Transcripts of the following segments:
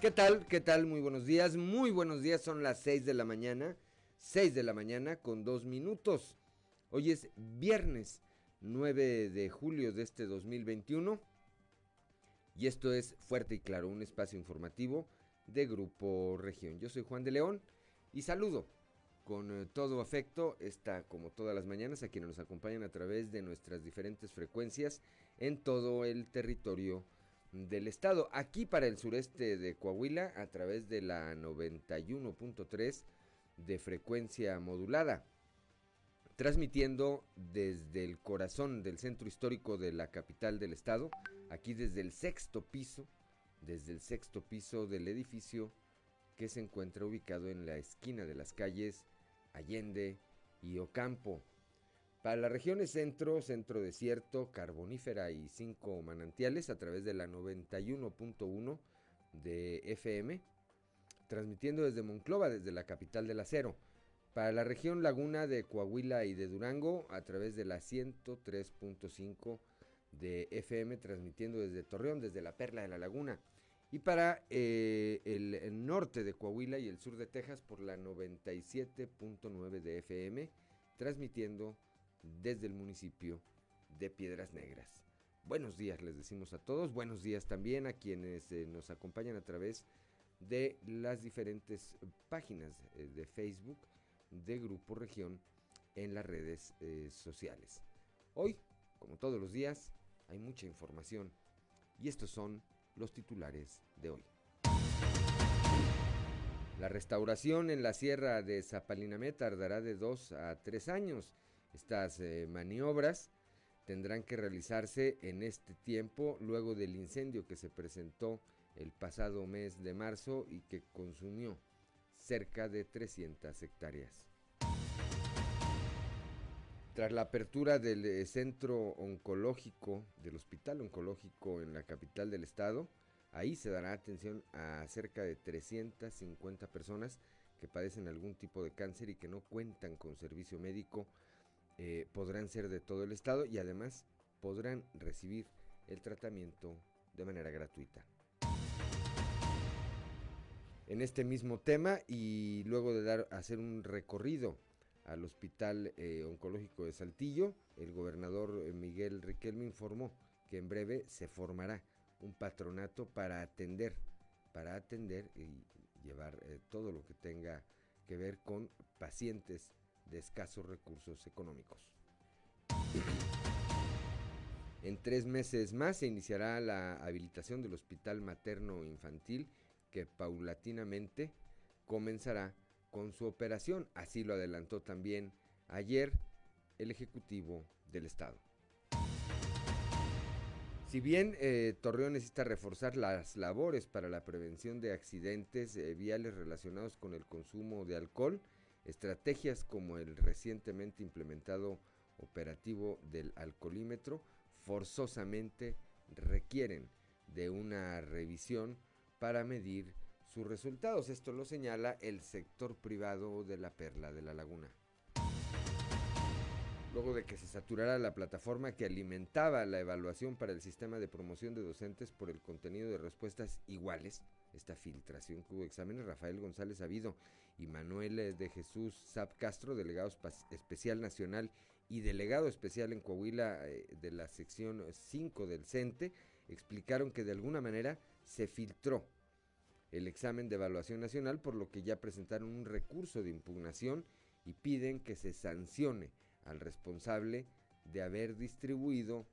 ¿Qué tal? ¿Qué tal? Muy buenos días. Muy buenos días. Son las 6 de la mañana. 6 de la mañana con 2 minutos. Hoy es viernes 9 de julio de este 2021. Y esto es Fuerte y Claro, un espacio informativo de Grupo Región. Yo soy Juan de León y saludo con eh, todo afecto, está como todas las mañanas, a quienes nos acompañan a través de nuestras diferentes frecuencias en todo el territorio del estado. Aquí para el sureste de Coahuila, a través de la 91.3 de frecuencia modulada, transmitiendo desde el corazón del centro histórico de la capital del estado, aquí desde el sexto piso, desde el sexto piso del edificio que se encuentra ubicado en la esquina de las calles Allende y Ocampo. Para las regiones centro, centro desierto, carbonífera y cinco manantiales a través de la 91.1 de FM, transmitiendo desde Monclova, desde la capital del acero. Para la región laguna de Coahuila y de Durango a través de la 103.5 de FM, transmitiendo desde Torreón, desde la Perla de la Laguna y para eh, el, norte de Coahuila y el sur de Texas por la 97.9 de FM, transmitiendo desde el municipio de Piedras Negras. Buenos días les decimos a todos, buenos días también a quienes eh, nos acompañan a través de las diferentes páginas eh, de Facebook de Grupo Región en las redes sociales. Hoy, como todos los días, hay mucha información y estos son los titulares de hoy. La restauración en la sierra de Zapalinamé tardará de dos a tres años. Estas eh, maniobras tendrán que realizarse en este tiempo luego del incendio que se presentó el pasado mes de marzo y que consumió cerca de 300 hectáreas. Tras la apertura del eh, centro oncológico, del hospital oncológico en la capital del estado, ahí se dará atención a cerca de 350 personas que padecen algún tipo de cáncer y que no cuentan con servicio médico. Eh, podrán ser de todo el estado y además podrán recibir el tratamiento de manera gratuita. En este mismo tema y luego de dar hacer un recorrido al Hospital eh, Oncológico de Saltillo, el gobernador eh, Miguel Riquelme informó que en breve se formará un patronato para atender, para atender y llevar todo lo que tenga que ver con pacientes de escasos recursos económicos. En tres meses más se iniciará la habilitación del Hospital Materno Infantil que paulatinamente comenzará con su operación. Así lo adelantó también ayer el Ejecutivo del Estado. Si bien eh, Torreón necesita reforzar las labores para la prevención de accidentes eh, viales relacionados con el consumo de alcohol, estrategias como el recientemente implementado operativo del alcoholímetro forzosamente requieren de una revisión para medir sus resultados. Esto lo señala el sector privado de la Perla de la Laguna. Luego de que se saturara la plataforma que alimentaba la evaluación para el sistema de promoción de docentes por el contenido de respuestas iguales, esta filtración que hubo exámenes, Rafael González Avido y Manuel de Jesús Zap Castro, delegado especial nacional y delegado especial en Coahuila eh, de la sección 5 del CENTE, explicaron que de alguna manera se filtró el examen de evaluación nacional, por lo que ya presentaron un recurso de impugnación y piden que se sancione al responsable de haber distribuido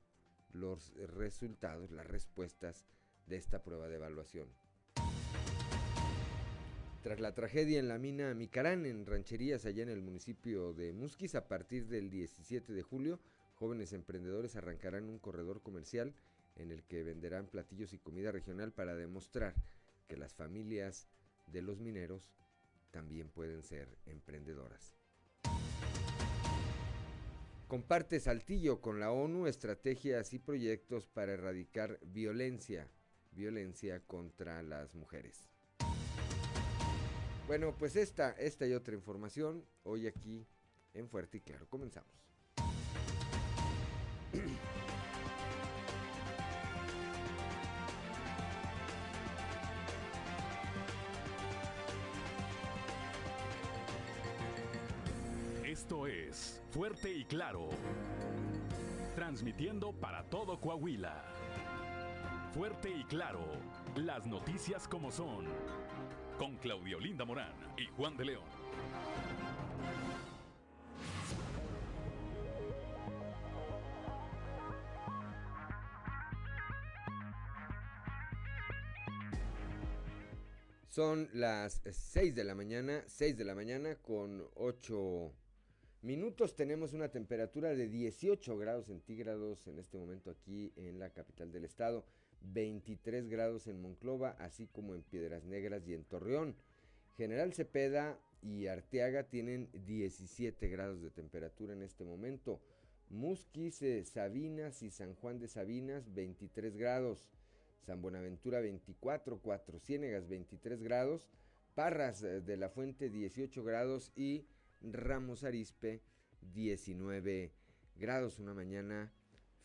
los resultados, las respuestas de esta prueba de evaluación. Tras la tragedia en la mina Micarán, en rancherías allá en el municipio de Musquis, a partir del 17 de julio, jóvenes emprendedores arrancarán un corredor comercial en el que venderán platillos y comida regional para demostrar que las familias de los mineros también pueden ser emprendedoras. Comparte Saltillo con la ONU estrategias y proyectos para erradicar violencia, violencia contra las mujeres. Bueno, pues esta, esta y otra información hoy aquí en Fuerte y Claro. Comenzamos. Esto es Fuerte y Claro, transmitiendo para todo Coahuila. Fuerte y Claro, las noticias como son con Claudio Linda Morán y Juan de León. Son las 6 de la mañana, 6 de la mañana con 8 minutos. Tenemos una temperatura de 18 grados centígrados en este momento aquí en la capital del estado, 23 grados en Monclova, así como en Piedras Negras y en Torreón. General Cepeda y Arteaga tienen 17 grados de temperatura en este momento. Musquis, Sabinas y San Juan de Sabinas, 23 grados. San Buenaventura 24, Cuatro Ciénegas 23 grados, Parras eh, de la Fuente 18 grados y Ramos Arispe 19 grados. Una mañana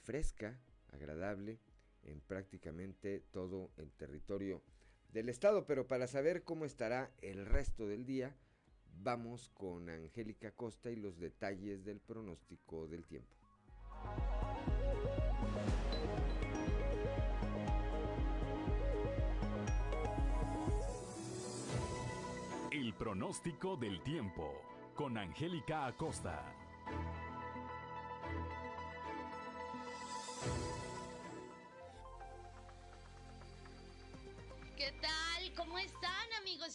fresca, agradable en prácticamente todo el territorio del estado. Pero para saber cómo estará el resto del día, vamos con Angélica Costa y los detalles del pronóstico del tiempo. El pronóstico del tiempo con Angélica Acosta.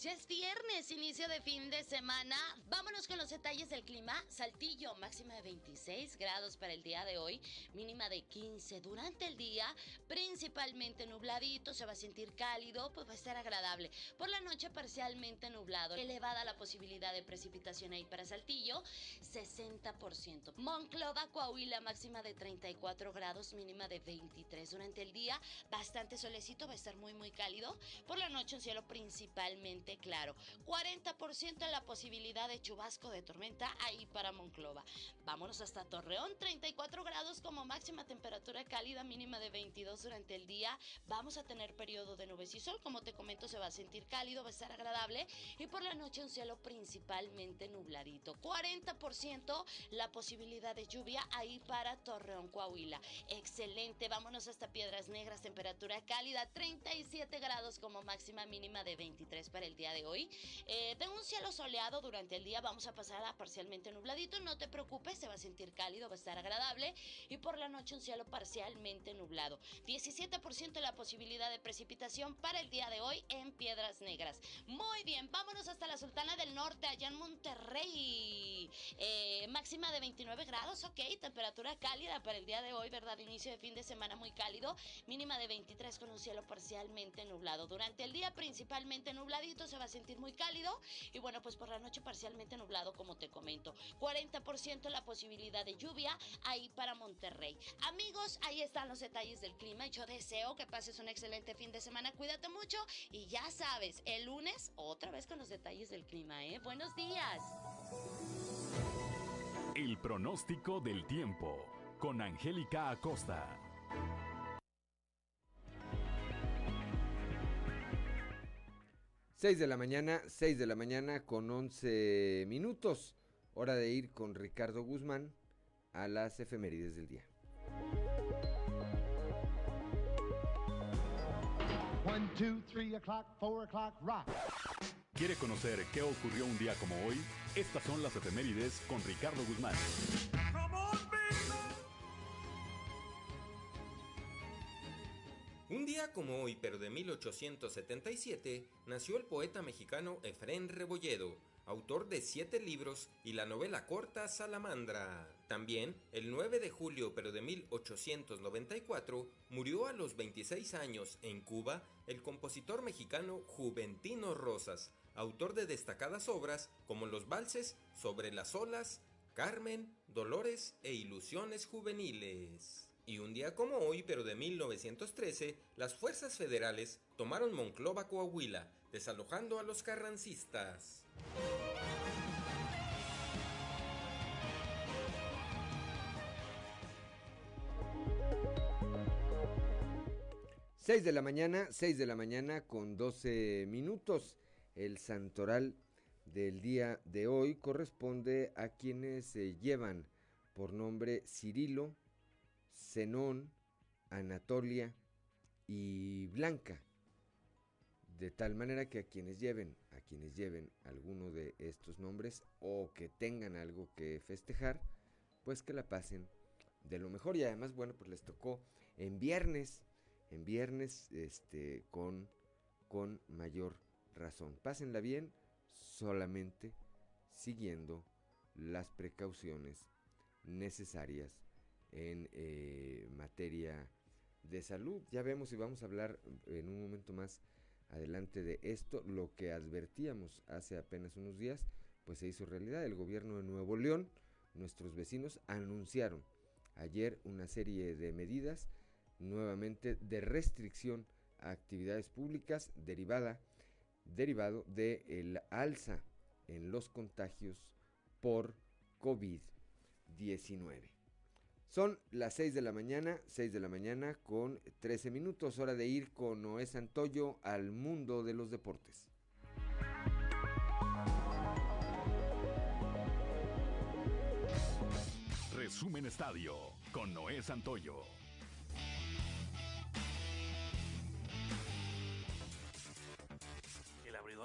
Es viernes, inicio de fin de semana. Vámonos con los detalles del clima. Saltillo, máxima de 26 grados para el día de hoy, mínima de 15. Durante el día, principalmente nubladito, se va a sentir cálido, pues va a estar agradable. Por la noche, parcialmente nublado. Elevada la posibilidad de precipitación ahí para Saltillo, 60%. Monclova, Coahuila, máxima de 34 grados, mínima de 23. Durante el día, bastante solecito, va a estar muy, muy cálido. Por la noche un cielo principalmente claro. 40% la posibilidad de chubasco de tormenta ahí para Monclova. Vámonos hasta Torreón, 34 grados como máxima temperatura cálida, mínima de 22 durante el día. Vamos a tener periodo de nubes y sol, como te comento, se va a sentir cálido, va a estar agradable. Y por la noche un cielo principalmente nubladito. 40% la posibilidad de lluvia ahí para Torreón, Coahuila. Excelente, vámonos hasta Piedras Negras, temperatura cálida, 37 grados como máxima mínima de 23 para el día de hoy. Eh, de un cielo soleado durante el día vamos a pasar a parcialmente nubladito. No te preocupes, se va a sentir cálido, va a estar agradable. Y por la noche un cielo parcialmente nublado. 17% la posibilidad de precipitación para el día de hoy en Piedras Negras. Muy bien, vámonos hasta la Sultana del Norte, allá en Monterrey. Eh, máxima de 29 grados, ok. Temperatura cálida para el día de hoy, ¿verdad? Inicio de fin de semana muy cálido. Mínima de 23 con un cielo parcialmente nublado. Durante el día principalmente nubladito, se va a sentir muy cálido y bueno, pues por la noche parcialmente nublado como te comento. 40% la posibilidad de lluvia ahí para Monterrey. Amigos, ahí están los detalles del clima yo deseo que pases un excelente fin de semana. Cuídate mucho y ya sabes, el lunes otra vez con los detalles del clima, ¿eh? Buenos días. El pronóstico del tiempo con Angélica Acosta. 6 de la mañana, 6 de la mañana con 11 minutos. Hora de ir con Ricardo Guzmán a las efemérides del día. One, two, three o'clock, four o'clock, rock. ¿Quiere conocer qué ocurrió un día como hoy? Estas son las efemérides con Ricardo Guzmán. Un día como hoy, pero de 1877, nació el poeta mexicano Efrén Rebolledo, autor de siete libros y la novela corta Salamandra. También, el 9 de julio, pero de 1894, murió a los 26 años en Cuba el compositor mexicano Juventino Rosas, autor de destacadas obras como los valses Sobre las olas, Carmen, Dolores e Ilusiones Juveniles. Y un día como hoy, pero de 1913, las fuerzas federales tomaron Monclova, Coahuila, desalojando a los carrancistas. Seis de la mañana, 6 de la mañana con 12 minutos. El santoral del día de hoy corresponde a quienes se llevan por nombre Cirilo, Zenón, Anatolia y Blanca. De tal manera que a quienes lleven, a quienes lleven alguno de estos nombres o que tengan algo que festejar, pues que la pasen de lo mejor y además bueno, pues les tocó en viernes, en viernes este con con mayor razón. Pásenla bien solamente siguiendo las precauciones necesarias en eh, materia de salud. Ya vemos y vamos a hablar en un momento más adelante de esto. Lo que advertíamos hace apenas unos días, pues se hizo realidad. El gobierno de Nuevo León, nuestros vecinos, anunciaron ayer una serie de medidas nuevamente de restricción a actividades públicas derivada derivado del el alza en los contagios por COVID-19. Son las 6 de la mañana, 6 de la mañana con 13 minutos, hora de ir con Noé Santoyo al mundo de los deportes. Resumen Estadio con Noé Santoyo.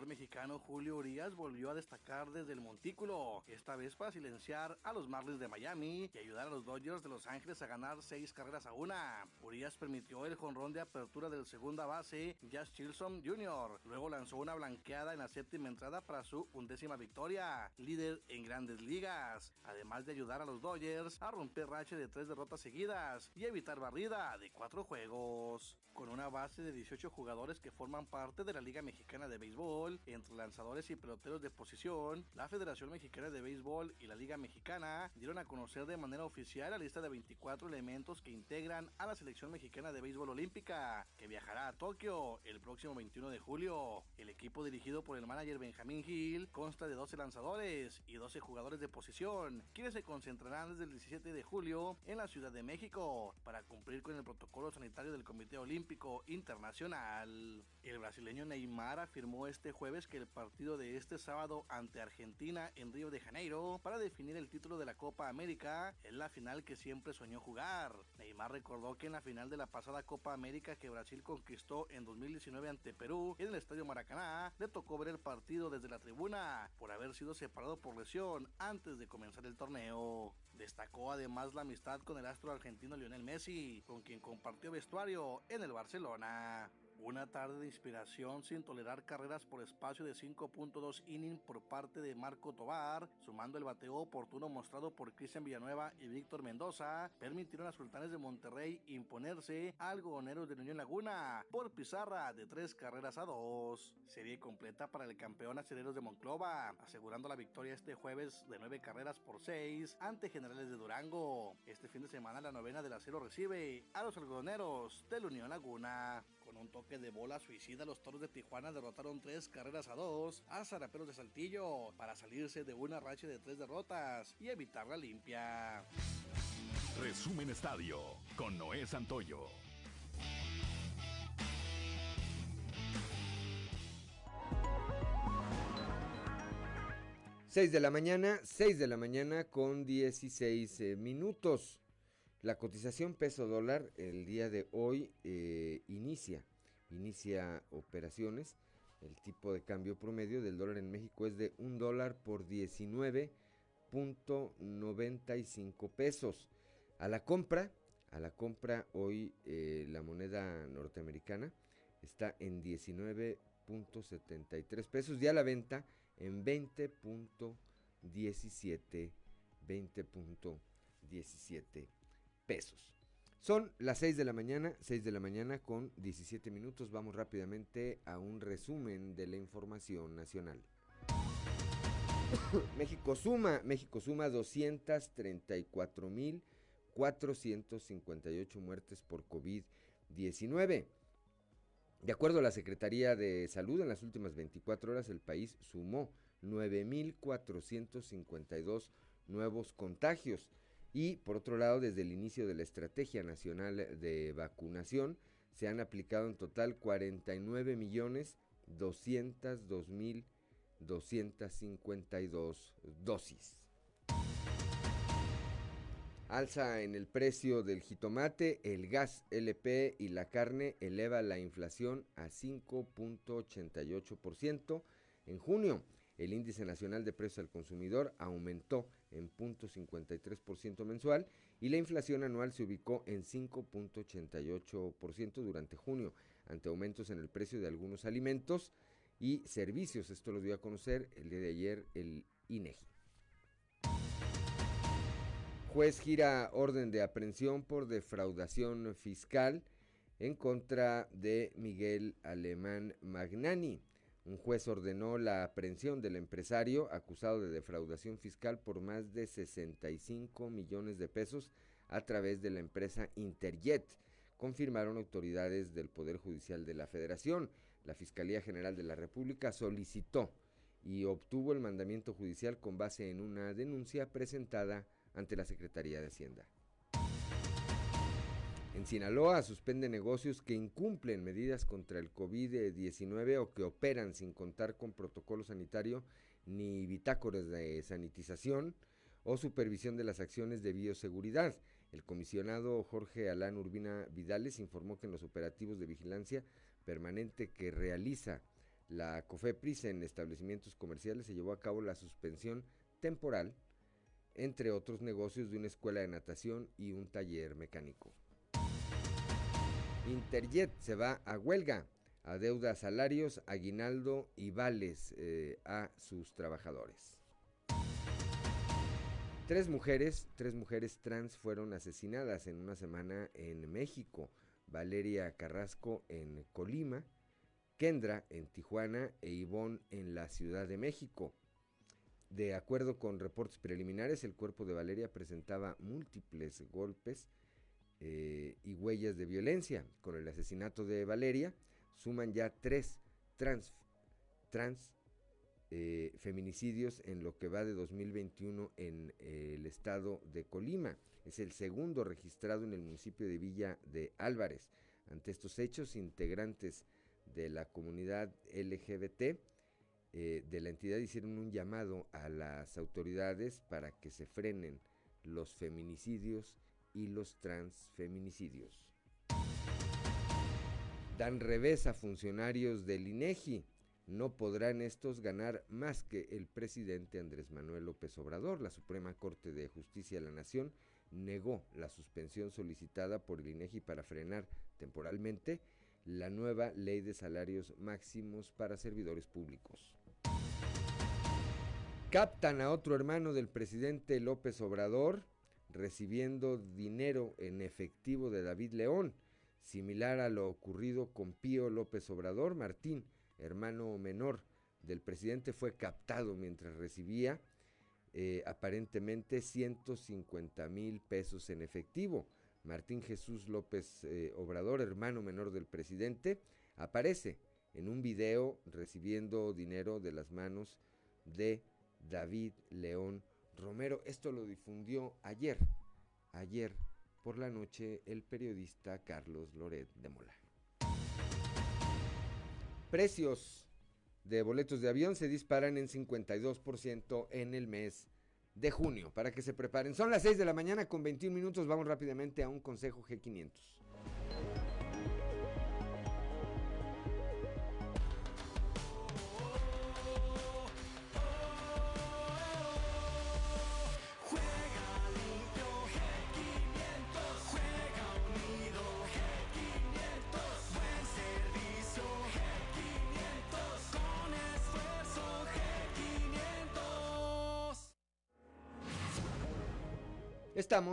Mexicano Julio Urias volvió a destacar desde el montículo, esta vez para silenciar a los Marlins de Miami y ayudar a los Dodgers de Los Ángeles a ganar seis carreras a una. Urias permitió el jonrón de apertura del segunda base, Jazz Chilson Jr. Luego lanzó una blanqueada en la séptima entrada para su undécima victoria, líder en grandes ligas, además de ayudar a los Dodgers a romper racha de tres derrotas seguidas y evitar barrida de cuatro juegos. Con una base de 18 jugadores que forman parte de la Liga Mexicana de Béisbol, entre lanzadores y peloteros de posición, la Federación Mexicana de Béisbol y la Liga Mexicana dieron a conocer de manera oficial la lista de 24 elementos que integran a la selección mexicana de béisbol olímpica, que viajará a Tokio el próximo 21 de julio. El equipo dirigido por el manager Benjamín Hill consta de 12 lanzadores y 12 jugadores de posición, quienes se concentrarán desde el 17 de julio en la Ciudad de México para cumplir con el protocolo sanitario del Comité Olímpico Internacional. El brasileño Neymar afirmó este jueves que el partido de este sábado ante Argentina en Río de Janeiro para definir el título de la Copa América es la final que siempre soñó jugar. Neymar recordó que en la final de la pasada Copa América que Brasil conquistó en 2019 ante Perú en el Estadio Maracaná, le tocó ver el partido desde la tribuna por haber sido separado por lesión antes de comenzar el torneo. Destacó además la amistad con el astro argentino Lionel Messi, con quien compartió vestuario en el Barcelona. Una tarde de inspiración sin tolerar carreras por espacio de 5.2 innings por parte de Marco Tobar, sumando el bateo oportuno mostrado por Cristian Villanueva y Víctor Mendoza, permitieron a Sultanes de Monterrey imponerse al Goneros de Unión Laguna por pizarra de tres carreras a dos. Serie completa para el campeón Acereros de Monclova, asegurando la victoria este jueves de nueve carreras por seis ante Generales de Durango. Este fin de semana la novena del acero recibe a los algodoneros de Unión Laguna. Con un toque de bola suicida, los toros de Tijuana derrotaron tres carreras a dos a Zaraperos de Saltillo para salirse de una racha de tres derrotas y evitar la limpia. Resumen Estadio con Noé Santoyo. Seis de la mañana, seis de la mañana con 16 eh, minutos. La cotización peso dólar el día de hoy eh, inicia, inicia operaciones. El tipo de cambio promedio del dólar en México es de un dólar por 19.95 pesos. A la compra, a la compra hoy eh, la moneda norteamericana está en 19.73 pesos y a la venta en 20.17 20.17 pesos. Son las 6 de la mañana, 6 de la mañana con 17 minutos. Vamos rápidamente a un resumen de la información nacional. México suma, México suma 234.458 muertes por COVID-19. De acuerdo a la Secretaría de Salud, en las últimas 24 horas el país sumó 9.452 nuevos contagios. Y por otro lado, desde el inicio de la Estrategia Nacional de Vacunación, se han aplicado en total 49 millones 202 mil 252 dosis. Alza en el precio del jitomate, el gas LP y la carne eleva la inflación a 5.88%. En junio, el índice nacional de precios al consumidor aumentó en 0.53% mensual y la inflación anual se ubicó en 5.88% durante junio, ante aumentos en el precio de algunos alimentos y servicios. Esto lo dio a conocer el día de ayer el INEGI. Juez gira orden de aprehensión por defraudación fiscal en contra de Miguel Alemán Magnani. Un juez ordenó la aprehensión del empresario acusado de defraudación fiscal por más de 65 millones de pesos a través de la empresa Interjet, confirmaron autoridades del Poder Judicial de la Federación. La Fiscalía General de la República solicitó y obtuvo el mandamiento judicial con base en una denuncia presentada ante la Secretaría de Hacienda. En Sinaloa suspende negocios que incumplen medidas contra el COVID-19 o que operan sin contar con protocolo sanitario ni bitácoras de sanitización o supervisión de las acciones de bioseguridad. El comisionado Jorge Alán Urbina Vidales informó que en los operativos de vigilancia permanente que realiza la COFEPRIS en establecimientos comerciales se llevó a cabo la suspensión temporal, entre otros negocios, de una escuela de natación y un taller mecánico. Interjet se va a huelga, adeuda salarios, aguinaldo y vales eh, a sus trabajadores. Tres mujeres, tres mujeres trans fueron asesinadas en una semana en México. Valeria Carrasco en Colima, Kendra en Tijuana e Ivonne en la Ciudad de México. De acuerdo con reportes preliminares, el cuerpo de Valeria presentaba múltiples golpes eh, y huellas de violencia. Con el asesinato de Valeria, suman ya tres trans, trans eh, feminicidios en lo que va de 2021 en eh, el estado de Colima. Es el segundo registrado en el municipio de Villa de Álvarez. Ante estos hechos, integrantes de la comunidad LGBT de la entidad hicieron un llamado a las autoridades para que se frenen los feminicidios y los transfeminicidios. Dan revés a funcionarios del INEGI. No podrán estos ganar más que el presidente Andrés Manuel López Obrador. La Suprema Corte de Justicia de la Nación negó la suspensión solicitada por el INEGI para frenar temporalmente la nueva ley de salarios máximos para servidores públicos. Captan a otro hermano del presidente López Obrador recibiendo dinero en efectivo de David León, similar a lo ocurrido con Pío López Obrador. Martín, hermano menor del presidente, fue captado mientras recibía eh, aparentemente 150 mil pesos en efectivo. Martín Jesús López eh, Obrador, hermano menor del presidente, aparece en un video recibiendo dinero de las manos de David León Romero. Esto lo difundió ayer, ayer por la noche, el periodista Carlos Loret de Mola. Precios de boletos de avión se disparan en 52% en el mes de junio, para que se preparen. Son las 6 de la mañana con 21 minutos, vamos rápidamente a un consejo G500.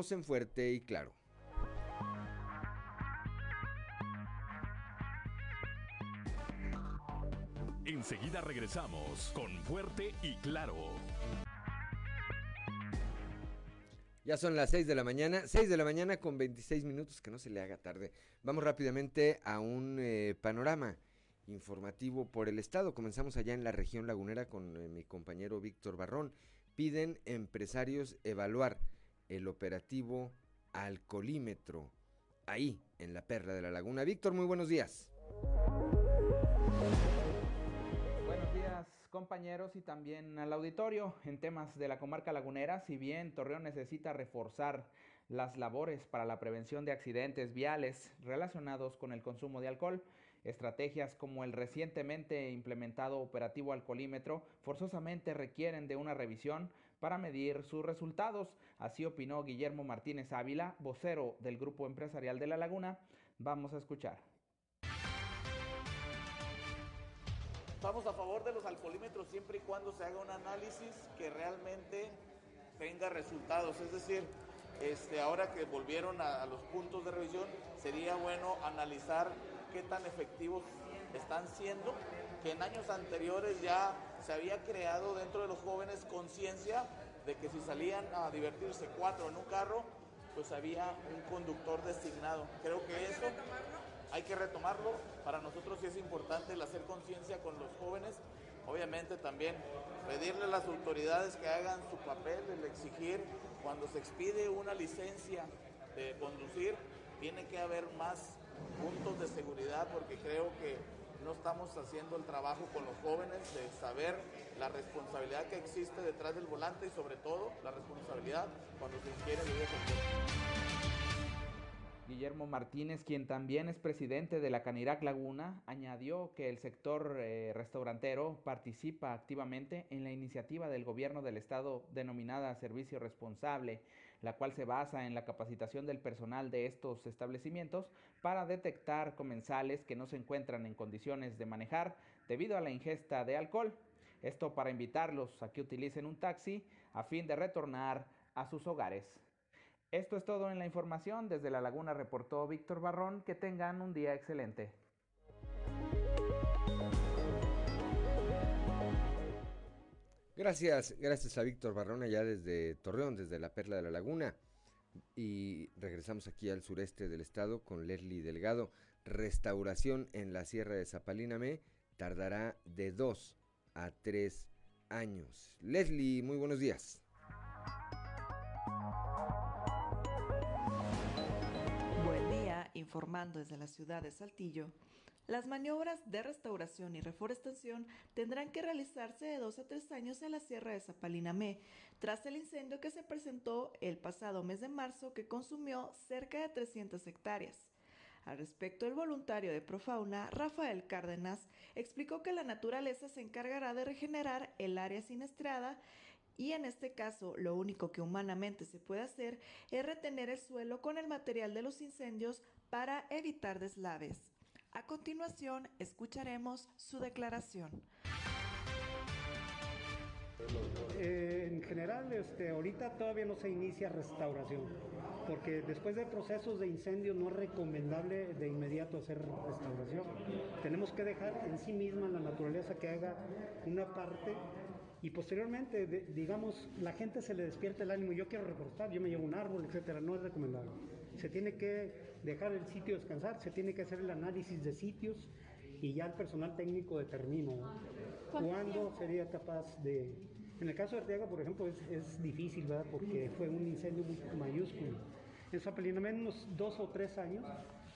En Fuerte y Claro. Enseguida regresamos con Fuerte y Claro. Ya son las 6 de la mañana, 6 de la mañana con 26 minutos, que no se le haga tarde. Vamos rápidamente a un eh, panorama informativo por el estado. Comenzamos allá en la región lagunera con eh, mi compañero Víctor Barrón. Piden empresarios evaluar el operativo alcoholímetro ahí en la Perla de la Laguna. Víctor, muy buenos días. Buenos días, compañeros y también al auditorio en temas de la comarca lagunera. Si bien Torreón necesita reforzar las labores para la prevención de accidentes viales relacionados con el consumo de alcohol, estrategias como el recientemente implementado operativo alcoholímetro forzosamente requieren de una revisión para medir sus resultados. Así opinó Guillermo Martínez Ávila, vocero del Grupo Empresarial de La Laguna. Vamos a escuchar. Estamos a favor de los alcoholímetros siempre y cuando se haga un análisis que realmente tenga resultados. Es decir, este, ahora que volvieron a, a los puntos de revisión, sería bueno analizar qué tan efectivos están siendo, que en años anteriores ya se había creado dentro de los jóvenes conciencia de que si salían a divertirse cuatro en un carro, pues había un conductor designado. Creo que eso hay que retomarlo. Para nosotros sí es importante el hacer conciencia con los jóvenes. Obviamente también pedirle a las autoridades que hagan su papel, el exigir cuando se expide una licencia de conducir, tiene que haber más puntos de seguridad porque creo que no estamos haciendo el trabajo con los jóvenes de saber la responsabilidad que existe detrás del volante y sobre todo la responsabilidad cuando se bebidas Guillermo Martínez, quien también es presidente de la Canirac Laguna, añadió que el sector eh, restaurantero participa activamente en la iniciativa del gobierno del estado denominada Servicio Responsable, la cual se basa en la capacitación del personal de estos establecimientos para detectar comensales que no se encuentran en condiciones de manejar debido a la ingesta de alcohol. Esto para invitarlos a que utilicen un taxi a fin de retornar a sus hogares. Esto es todo en la información. Desde La Laguna reportó Víctor Barrón. Que tengan un día excelente. Gracias, gracias a Víctor Barrón allá desde Torreón, desde la Perla de la Laguna. Y regresamos aquí al sureste del estado con Leslie Delgado. Restauración en la Sierra de Zapalíname tardará de dos a tres años. Leslie, muy buenos días. Buen día, informando desde la ciudad de Saltillo. Las maniobras de restauración y reforestación tendrán que realizarse de dos a tres años en la Sierra de Zapalinamé, tras el incendio que se presentó el pasado mes de marzo que consumió cerca de 300 hectáreas. Al respecto, el voluntario de Profauna, Rafael Cárdenas, explicó que la naturaleza se encargará de regenerar el área siniestrada y en este caso lo único que humanamente se puede hacer es retener el suelo con el material de los incendios para evitar deslaves. A continuación, escucharemos su declaración. Eh, en general, este, ahorita todavía no se inicia restauración, porque después de procesos de incendio no es recomendable de inmediato hacer restauración. Tenemos que dejar en sí misma la naturaleza que haga una parte y posteriormente, digamos, la gente se le despierta el ánimo, yo quiero reforestar, yo me llevo un árbol, etcétera, no es recomendable. Se tiene que dejar el sitio descansar, se tiene que hacer el análisis de sitios y ya el personal técnico determina cuándo sería capaz de... En el caso de Arteaga, por ejemplo, es, difícil, ¿verdad? Porque fue un incendio mayúsculo. En Zapelina, en unos dos o tres años,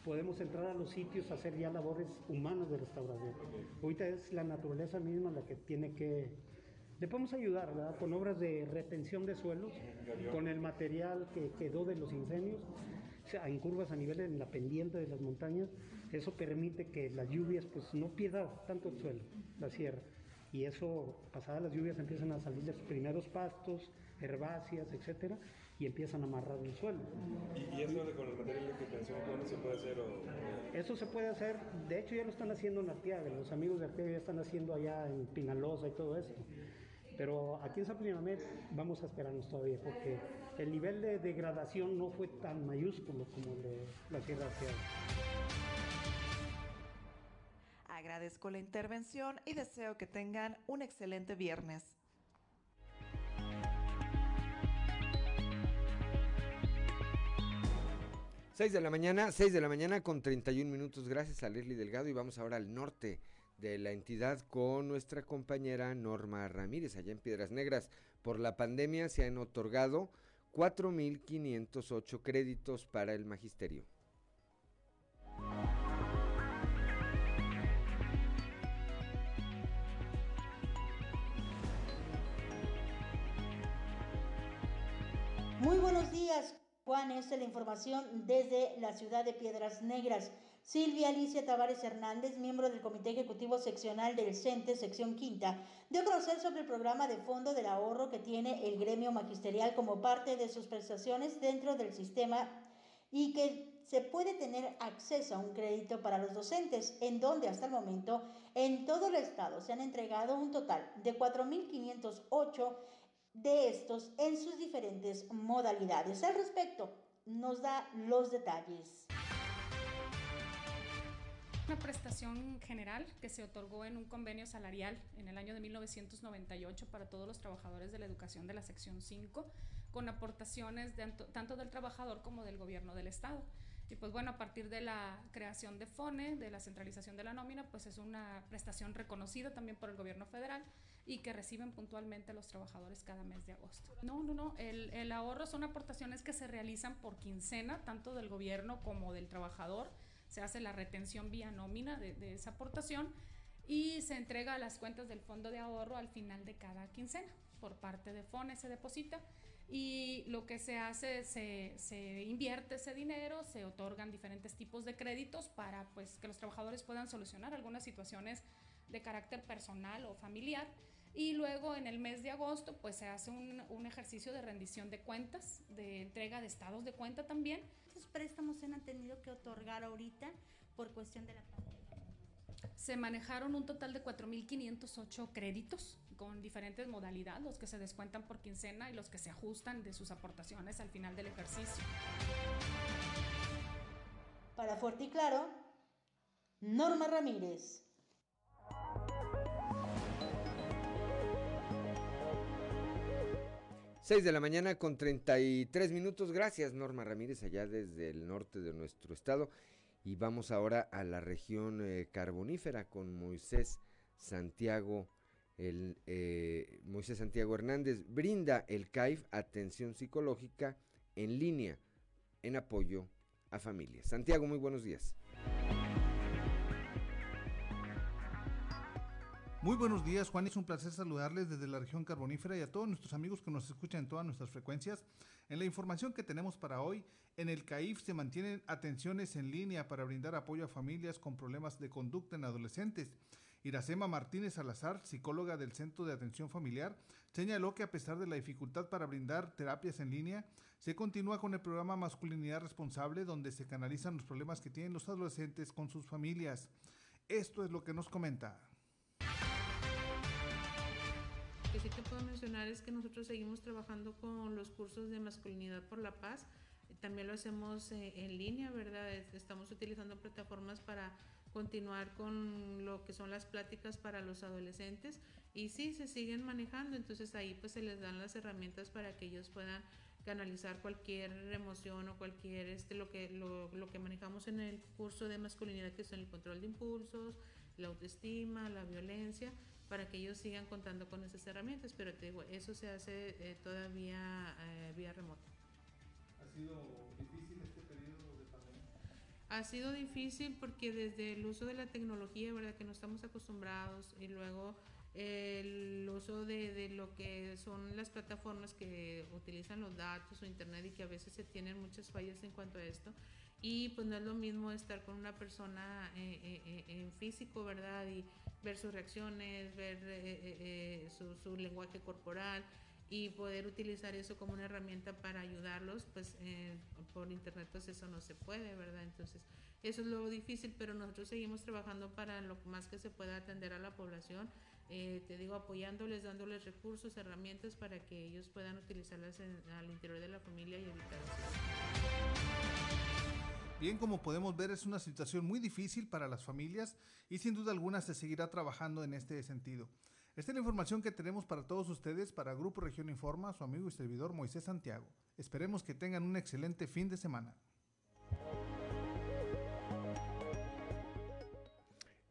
podemos entrar a los sitios a hacer ya labores humanas de restauración. Ahorita es la naturaleza misma la que tiene que le podemos ayudar ¿verdad? con obras de retención de suelos, con el material que quedó de los incendios, en curvas a nivel en la pendiente de las montañas. Eso permite que las lluvias pues, no pierdan tanto el suelo, la sierra. Y eso, pasadas las lluvias, empiezan a salir los primeros pastos, herbáceas, etcétera, y empiezan a amarrar el suelo. ¿Y, eso con el material de retención, cuándo se puede hacer? Eso se puede hacer, de hecho ya lo están haciendo en Arteaga, los amigos de Arteaga ya están haciendo allá en Pinalosa y todo esto. Pero aquí en Zaplinamed vamos a esperarnos todavía porque el nivel de degradación no fue tan mayúsculo como el de la Sierra Arteaga. Agradezco la intervención y deseo que tengan un excelente viernes. Seis de la mañana, 6 de la mañana con 31 minutos. Gracias a Leslie Delgado y vamos ahora al norte de la entidad con nuestra compañera Norma Ramírez allá en Piedras Negras. Por la pandemia se han otorgado 4.508 créditos para el magisterio. Muy buenos días, Juan. Esta es la información desde la ciudad de Piedras Negras. Silvia Alicia Tavares Hernández, miembro del Comité Ejecutivo Seccional del CENTE, sección quinta, dio a conocer sobre el programa de fondo del ahorro que tiene el gremio magisterial como parte de sus prestaciones dentro del sistema y que se puede tener acceso a un crédito para los docentes, en donde hasta el momento en todo el estado se han entregado un total de 4.508 de estos en sus diferentes modalidades. Al respecto, nos da los detalles una prestación general que se otorgó en un convenio salarial en el año de 1998 para todos los trabajadores de la educación de la sección 5, con aportaciones de, tanto del trabajador como del gobierno del Estado. Y pues bueno, a partir de la creación de FONE, de la centralización de la nómina, pues es una prestación reconocida también por el gobierno federal y que reciben puntualmente los trabajadores cada mes de agosto. No, no, no, el, el ahorro son aportaciones que se realizan por quincena, tanto del gobierno como del trabajador se hace la retención vía nómina de, esa aportación y se entrega a las cuentas del fondo de ahorro al final de cada quincena. Por parte de FONE se deposita y lo que se hace, se, se, invierte ese dinero, se otorgan diferentes tipos de créditos para pues, que los trabajadores puedan solucionar algunas situaciones de carácter personal o familiar. Y luego en el mes de agosto pues se hace un, un ejercicio de rendición de cuentas, de entrega de estados de cuenta también, préstamos se han tenido que otorgar ahorita por cuestión de la pandemia? Se manejaron un total de 4.508 créditos con diferentes modalidades, los que se descuentan por quincena y los que se ajustan de sus aportaciones al final del ejercicio. Para Fuerte y Claro, Norma Ramírez. 6 de la mañana con 33 minutos. Gracias Norma Ramírez allá desde el norte de nuestro estado. Y vamos ahora a la región eh, carbonífera con Moisés Santiago. El, eh, Moisés Santiago Hernández brinda el CAIF atención psicológica en línea en apoyo a familias. Santiago, muy buenos días. Muy buenos días, Juan. Es un placer saludarles desde la región carbonífera y a todos nuestros amigos que nos escuchan en todas nuestras frecuencias. En la información que tenemos para hoy, en el CAIF se mantienen atenciones en línea para brindar apoyo a familias con problemas de conducta en adolescentes. Iracema Martínez Salazar, psicóloga del Centro de Atención Familiar, señaló que a pesar de la dificultad para brindar terapias en línea, se continúa con el programa Masculinidad Responsable, donde se canalizan los problemas que tienen los adolescentes con sus familias. Esto es lo que nos comenta sí te puedo mencionar es que nosotros seguimos trabajando con los cursos de masculinidad por la paz. También lo hacemos eh, en línea, ¿verdad? Estamos utilizando plataformas para continuar con lo que son las pláticas para los adolescentes y sí, se siguen manejando, entonces ahí pues se les dan las herramientas para que ellos puedan canalizar cualquier emoción o cualquier este lo que lo, lo que manejamos en el curso de masculinidad que son el control de impulsos, la autoestima, la violencia, para que ellos sigan contando con esas herramientas, pero te digo, eso se hace eh, todavía eh, vía remota. ¿Ha sido difícil este periodo de pandemia? Ha sido difícil porque desde el uso de la tecnología, ¿verdad? Que no estamos acostumbrados y luego el uso de, de, lo que son las plataformas que utilizan los datos o internet y que a veces se tienen muchas fallas en cuanto a esto. Y pues no es lo mismo estar con una persona eh, en físico, ¿verdad? Y ver sus reacciones, ver eh, eh, eh, su, lenguaje corporal y poder utilizar eso como una herramienta para ayudarlos, pues por internet pues eso no se puede, ¿verdad? Entonces eso es lo difícil, pero nosotros seguimos trabajando para lo más que se pueda atender a la población, te digo, apoyándoles, dándoles recursos, herramientas para que ellos puedan utilizarlas al interior de la familia y evitar Bien, como podemos ver, es una situación muy difícil para las familias y sin duda alguna se seguirá trabajando en este sentido. Esta es la información que tenemos para todos ustedes para Grupo Región Informa, su amigo y servidor Moisés Santiago. Esperemos que tengan un excelente fin de semana.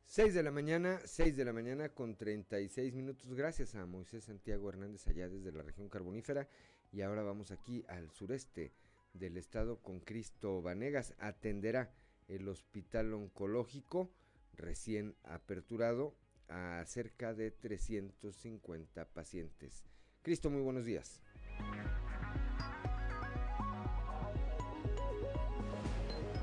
6 de la mañana, 6 de la mañana con 36 minutos. Gracias a Moisés Santiago Hernández allá desde la región carbonífera. Y ahora vamos aquí al sureste del Estado con Cristo Vanegas. Atenderá el hospital oncológico recién aperturado a cerca de 350 pacientes. Cristo, muy buenos días.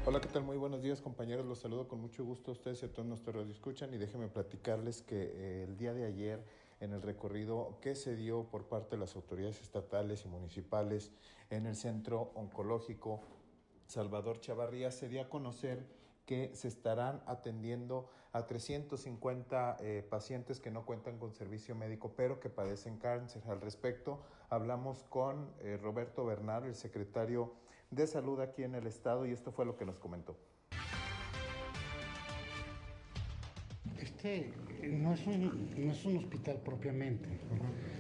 Hola, ¿qué tal? Muy buenos días, compañeros. Los saludo con mucho gusto a ustedes y a todos nuestros radioescuchan. Y déjenme platicarles que eh, el día de ayer en el recorrido que se dio por parte de las autoridades estatales y municipales en el Centro Oncológico Salvador Chavarría se dio a conocer que se estarán atendiendo a 350 eh, pacientes que no cuentan con servicio médico, pero que padecen cáncer. Al respecto, hablamos con eh, Roberto Bernal, el secretario de salud aquí en el estado, y esto fue lo que nos comentó. Este no es un, no es un hospital propiamente.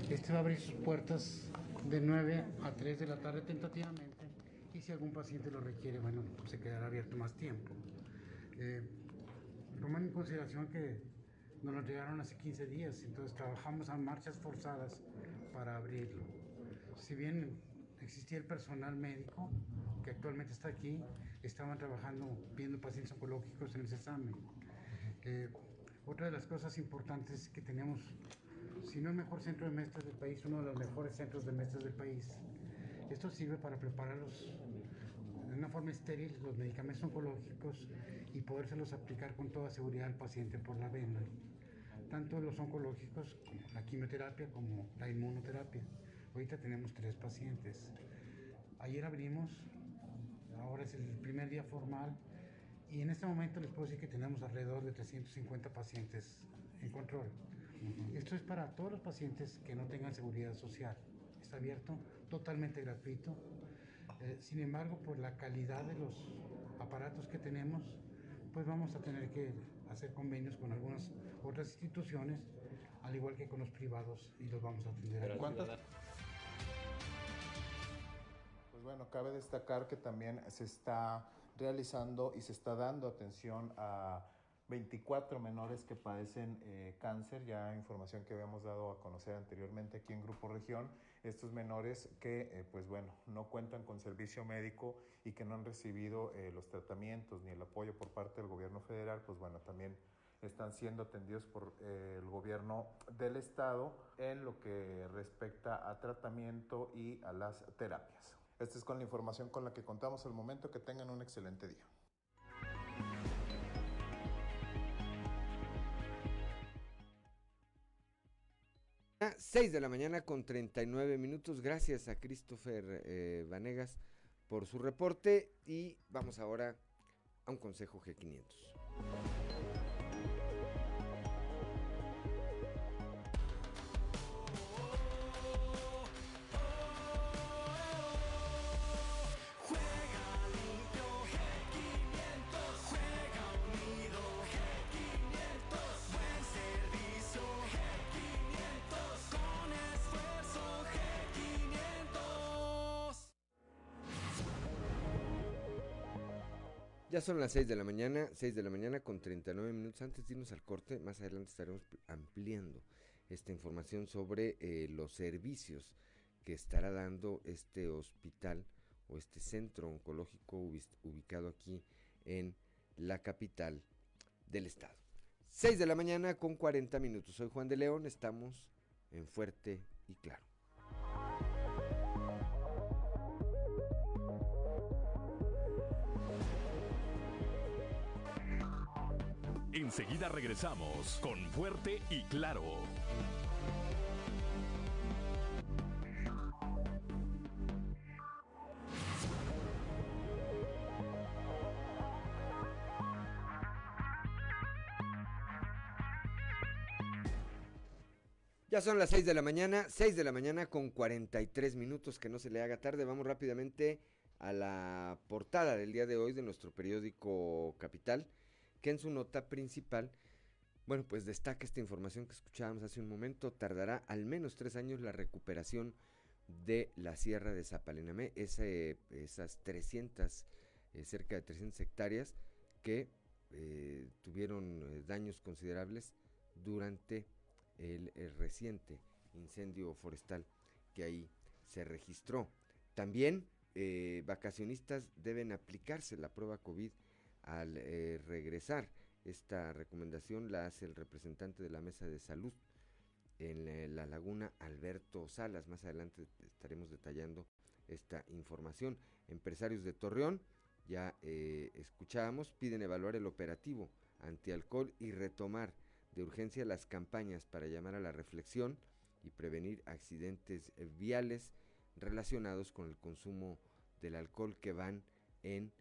Este va a abrir sus puertas de 9 a 3 de la tarde tentativamente y si algún paciente lo requiere, bueno, se quedará abierto más tiempo. Eh, en consideración que nos lo llegaron hace 15 días, entonces trabajamos a marchas forzadas para abrirlo. Si bien existía el personal médico que actualmente está aquí, estaban trabajando viendo pacientes oncológicos en ese examen. Eh, otra de las cosas importantes que tenemos, si no el mejor centro de mestres del país, uno de los mejores centros de mestres del país. Esto sirve para prepararlos de una forma estéril los medicamentos oncológicos y podérselos aplicar con toda seguridad al paciente por la vena. Tanto los oncológicos, como la quimioterapia, como la inmunoterapia. Ahorita tenemos tres pacientes. Ayer abrimos, ahora es el primer día formal y en este momento les puedo decir que tenemos alrededor de 350 pacientes en control. Esto es para todos los pacientes que no tengan seguridad social. Está abierto, totalmente gratuito. Eh, sin embargo, por la calidad de los aparatos que tenemos, pues vamos a tener que hacer convenios con algunas otras instituciones, al igual que con los privados, y los vamos a atender. ¿Cuántas? Pues bueno, cabe destacar que también se está realizando y se está dando atención a 24 menores que padecen eh, cáncer, ya información que habíamos dado a conocer anteriormente aquí en Grupo Región, estos menores que eh, pues bueno, no cuentan con servicio médico y que no han recibido eh, los tratamientos ni el apoyo por parte del gobierno federal, pues bueno, también están siendo atendidos por el gobierno del estado en lo que respecta a tratamiento y a las terapias. Esta es con la información con la que contamos al momento. Que tengan un excelente día. A 6 de la mañana con 39 minutos. Gracias a Christopher eh, Vanegas por su reporte y vamos ahora a un consejo G500. Ya son las 6 de la mañana, 6 de la mañana con 39 minutos. Antes de irnos al corte, más adelante estaremos ampliando esta información sobre eh, los servicios que estará dando este hospital o este centro oncológico ubicado aquí en la capital del estado. 6 de la mañana con 40 minutos. Soy Juan de León, estamos en Fuerte y Claro. Enseguida regresamos con Fuerte y Claro. Ya son las 6 de la mañana, 6 de la mañana con 43 minutos, que no se le haga tarde. Vamos rápidamente a la portada del día de hoy de nuestro periódico Capital que en su nota principal, bueno, pues destaca esta información que escuchábamos hace un momento, tardará al menos tres años la recuperación de la sierra de Zapalinamé, esas 300, eh, cerca de 300 hectáreas que eh, tuvieron eh, daños considerables durante el, reciente incendio forestal que ahí se registró. También vacacionistas deben aplicarse la prueba COVID al eh, regresar. Esta recomendación la hace el representante de la Mesa de Salud en eh, la laguna, Alberto Salas. Más adelante estaremos detallando esta información. Empresarios de Torreón ya eh, escuchábamos, piden evaluar el operativo antialcohol y retomar de urgencia las campañas para llamar a la reflexión y prevenir accidentes viales relacionados con el consumo del alcohol que van en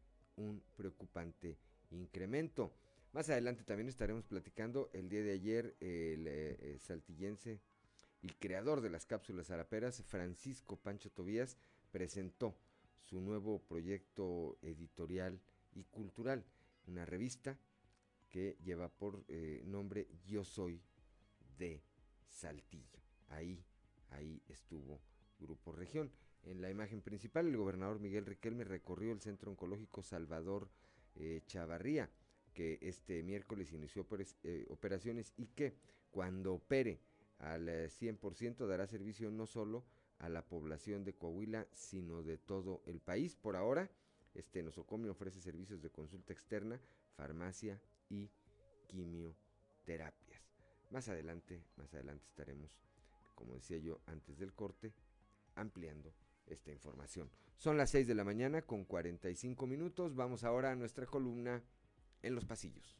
un preocupante incremento. Más adelante también estaremos platicando el día de ayer el eh, eh, saltillense y creador de las cápsulas araperas, Francisco Pancho Tobías, presentó su nuevo proyecto editorial y cultural, una revista que lleva por eh, nombre Yo Soy de Saltillo. Ahí, ahí estuvo Grupo Región. En la imagen principal, el gobernador Miguel Riquelme recorrió el Centro Oncológico Salvador eh, Chavarría, que este miércoles inició eh, operaciones y que cuando opere al 100% dará servicio no solo a la población de Coahuila, sino de todo el país. Por ahora, este nosocomio ofrece servicios de consulta externa, farmacia y quimioterapias. Más adelante, más adelante estaremos, como decía yo antes del corte, ampliando esta información. Son las 6 de la mañana con 45 minutos. Vamos ahora a nuestra columna en los pasillos.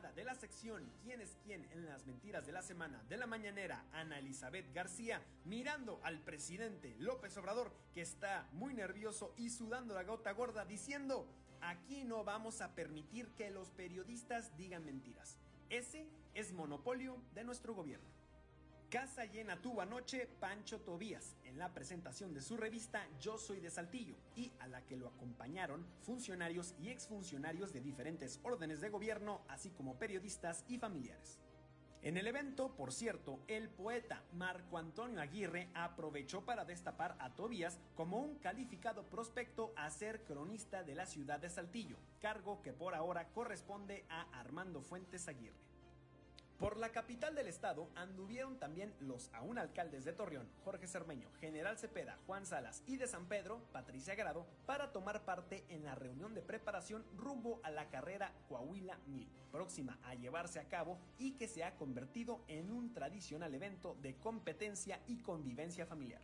De la sección ¿Quién es quién en las mentiras de la semana de la mañanera, Ana Elizabeth García, mirando al presidente López Obrador, que está muy nervioso y sudando la gota gorda, diciendo, aquí no vamos a permitir que los periodistas digan mentiras. Ese es monopolio de nuestro gobierno. Casa llena tuvo anoche Pancho Tobías en la presentación de su revista Yo Soy de Saltillo y a la que lo acompañaron funcionarios y exfuncionarios de diferentes órdenes de gobierno, así como periodistas y familiares. En el evento, por cierto, el poeta Marco Antonio Aguirre aprovechó para destapar a Tobías como un calificado prospecto a ser cronista de la ciudad de Saltillo, cargo que por ahora corresponde a Armando Fuentes Aguirre. Por la capital del estado anduvieron también los aún alcaldes de Torreón, Jorge Cermeño, General Cepeda, Juan Salas y de San Pedro, Patricia Grado, para tomar parte en la reunión de preparación rumbo a la carrera Coahuila 1000, próxima a llevarse a cabo y que se ha convertido en un tradicional evento de competencia y convivencia familiar.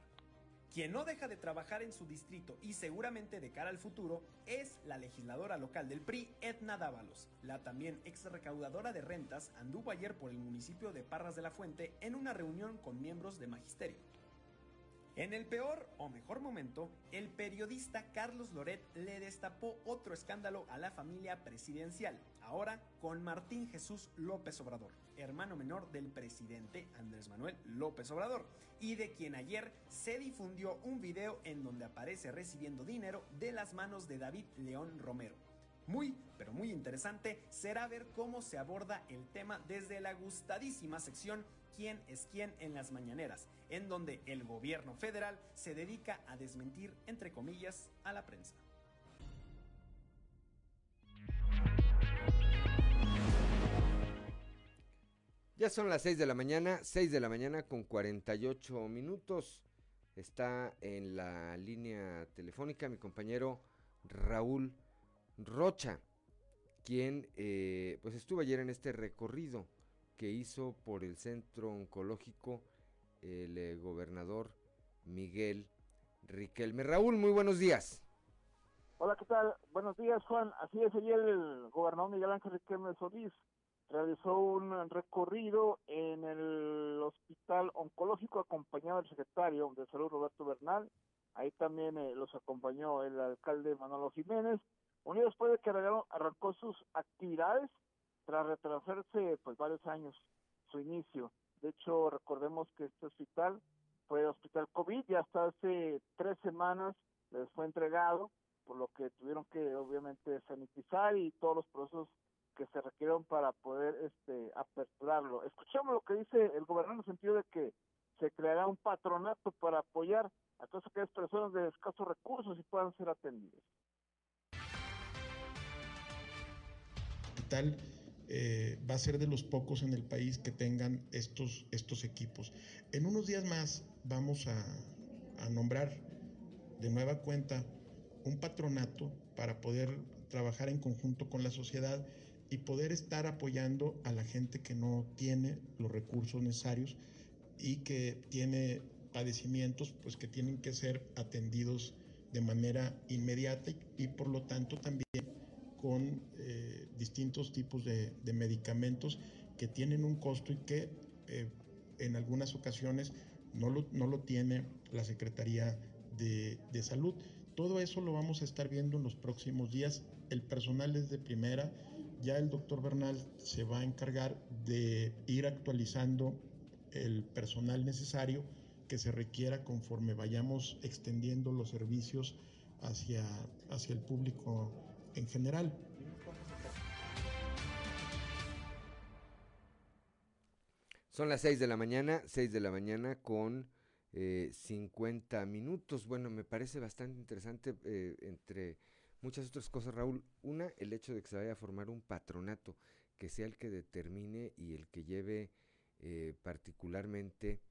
Quien no deja de trabajar en su distrito y seguramente de cara al futuro es la legisladora local del PRI, Edna Dávalos. La también ex recaudadora de rentas anduvo ayer por el municipio de Parras de la Fuente en una reunión con miembros de magisterio. En el peor o mejor momento, el periodista Carlos Loret le destapó otro escándalo a la familia presidencial, ahora con Martín Jesús López Obrador, hermano menor del presidente Andrés Manuel López Obrador, y de quien ayer se difundió un video en donde aparece recibiendo dinero de las manos de David León Romero. Muy, pero muy interesante será ver cómo se aborda el tema desde la gustadísima sección quién es quién en las mañaneras, en donde el gobierno federal se dedica a desmentir, entre comillas, a la prensa. Ya son las 6 de la mañana, 6 de la mañana con 48 minutos. Está en la línea telefónica mi compañero Raúl Rocha, quien eh, pues estuvo ayer en este recorrido que hizo por el centro oncológico el eh, gobernador Miguel Riquelme. Raúl, muy buenos días. Hola, ¿qué tal? Buenos días, Juan. Así es, ayer el gobernador Miguel Ángel Riquelme Solís realizó un recorrido en el hospital oncológico acompañado del secretario de Salud Roberto Bernal. Ahí también eh, los acompañó el alcalde Manolo Jiménez. Un día después de que arrancó sus actividades, tras retrasarse pues varios años su inicio. De hecho, recordemos que este hospital fue hospital COVID y hasta hace tres semanas les fue entregado, por lo que tuvieron que obviamente sanitizar y todos los procesos que se requirieron para poder este aperturarlo. Escuchamos lo que dice el gobernador en el sentido de que se creará un patronato para apoyar a todas aquellas personas de escasos recursos y puedan ser atendidas. Tal eh, va a ser de los pocos en el país que tengan estos, estos equipos. En unos días más vamos a, a nombrar de nueva cuenta un patronato para poder trabajar en conjunto con la sociedad y poder estar apoyando a la gente que no tiene los recursos necesarios y que tiene padecimientos pues que tienen que ser atendidos de manera inmediata y, por lo tanto también con eh, distintos tipos de, medicamentos que tienen un costo y que eh, en algunas ocasiones no lo, no lo tiene la Secretaría de, de Salud. Todo eso lo vamos a estar viendo en los próximos días. El personal es de primera. Ya el doctor Bernal se va a encargar de ir actualizando el personal necesario que se requiera conforme vayamos extendiendo los servicios hacia, hacia el público en general. Son las 6 de la mañana, 6 de la mañana con eh, 50 minutos. Bueno, me parece bastante interesante eh, entre muchas otras cosas, Raúl. Una, el hecho de que se vaya a formar un patronato que sea el que determine y el que lleve eh, particularmente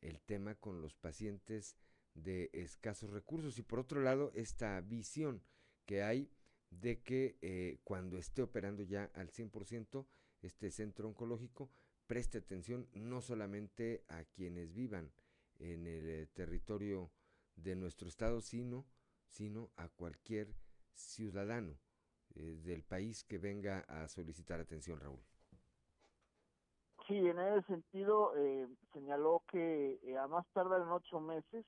el tema con los pacientes de escasos recursos y por otro lado esta visión que hay de que eh, cuando esté operando ya al 100% este centro oncológico preste atención no solamente a quienes vivan en el eh, territorio de nuestro estado, sino, sino a cualquier ciudadano eh, del país que venga a solicitar atención, Raúl. Sí, en ese sentido eh, señaló que eh, a más tardar en ocho meses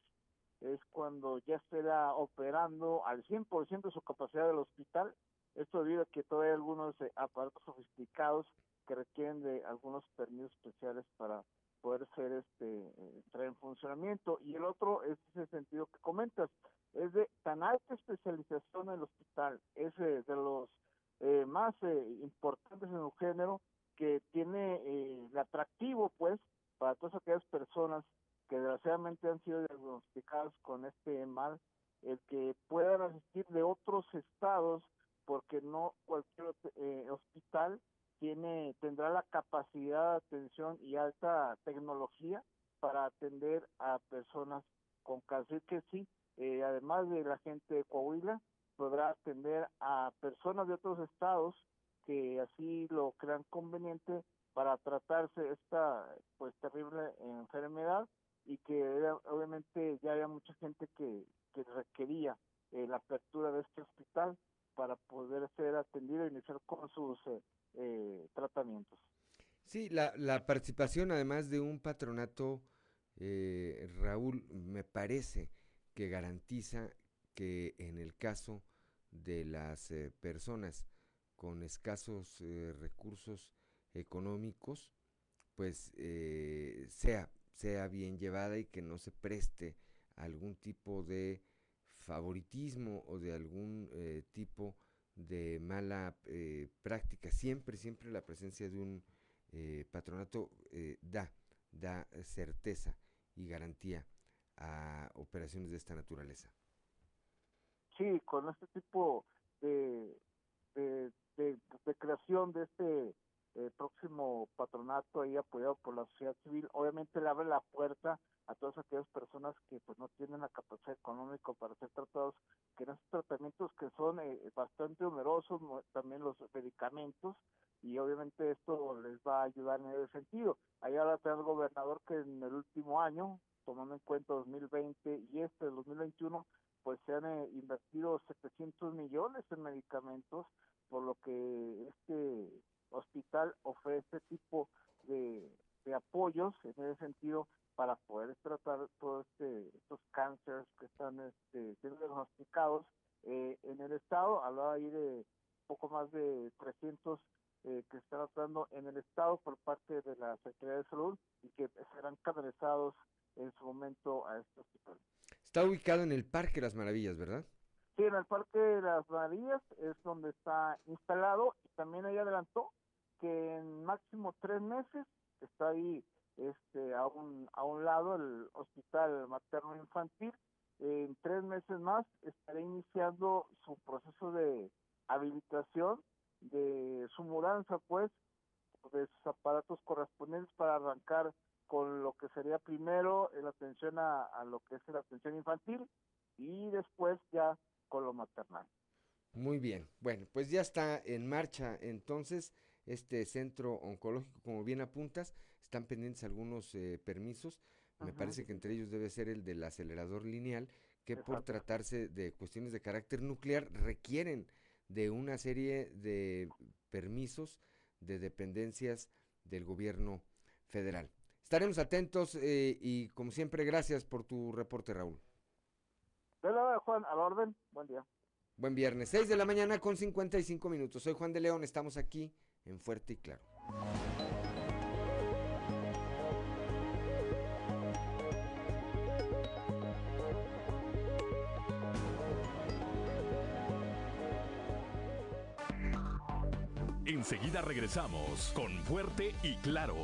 es cuando ya estará operando al 100% de su capacidad del hospital. Esto debido a que todavía hay algunos aparatos sofisticados que requieren de algunos permisos especiales para poder ser este entrar en funcionamiento. Y el otro es ese sentido que comentas es de tan alta especialización en el hospital es de los más importantes en su género que tiene eh, el atractivo, pues, para todas aquellas personas que desgraciadamente han sido diagnosticadas con este mal, el que puedan asistir de otros estados, porque no cualquier eh, hospital tiene tendrá la capacidad de atención y alta tecnología para atender a personas con cáncer que sí, eh, además de la gente de Coahuila, podrá atender a personas de otros estados que así lo crean conveniente para tratarse esta pues terrible enfermedad y que obviamente ya había mucha gente que, que requería eh, la apertura de este hospital para poder ser atendido e iniciar con sus eh, eh, tratamientos. Sí, la, la participación además de un patronato, Raúl, me parece que garantiza que en el caso de las personas con escasos eh, recursos económicos, pues eh, sea, sea bien llevada y que no se preste algún tipo de favoritismo o de algún eh, tipo de mala práctica. Siempre, siempre la presencia de un patronato da, da certeza y garantía a operaciones de esta naturaleza. Sí, con este tipo de, de de, creación de este eh, próximo patronato ahí apoyado por la sociedad civil, obviamente le abre la puerta a todas aquellas personas que pues no tienen la capacidad económica para ser tratados, que estos tratamientos que son eh, bastante onerosos, también los medicamentos, y obviamente esto les va a ayudar en ese sentido. Ahí ahora tenemos gobernador que en el último año, tomando en cuenta 2020 y este 2021, pues se han eh, invertido 700 millones en medicamentos, por lo que este hospital ofrece tipo de, de apoyos en ese sentido para poder tratar todos este, estos cánceres que están este, siendo diagnosticados eh, en el estado. Hablaba ahí de poco más de 300 eh, que están tratando en el estado por parte de la Secretaría de Salud y que serán canalizados en su momento a este hospital. Está ubicado en el Parque Las Maravillas, ¿verdad? Sí, en el Parque de las Maravillas es donde está instalado y también ahí adelantó que en máximo tres meses está ahí este a un, a un lado el hospital materno infantil. En tres meses más estará iniciando su proceso de habilitación de su mudanza pues de sus aparatos correspondientes para arrancar con lo que sería primero la atención a, lo que es la atención infantil y después ya colo maternal. Muy bien, bueno, pues ya está en marcha. Entonces este centro oncológico, como bien apuntas, están pendientes algunos eh, permisos, me parece que entre ellos debe ser el del acelerador lineal, que por tratarse de cuestiones de carácter nuclear requieren de una serie de permisos de dependencias del gobierno federal. Estaremos atentos eh, y como siempre gracias por tu reporte Raúl. De nada, Juan, a la orden, buen día. Buen viernes, 6 de la mañana con 55 minutos. Soy Juan de León, estamos aquí en Fuerte y Claro. Enseguida regresamos con Fuerte y Claro.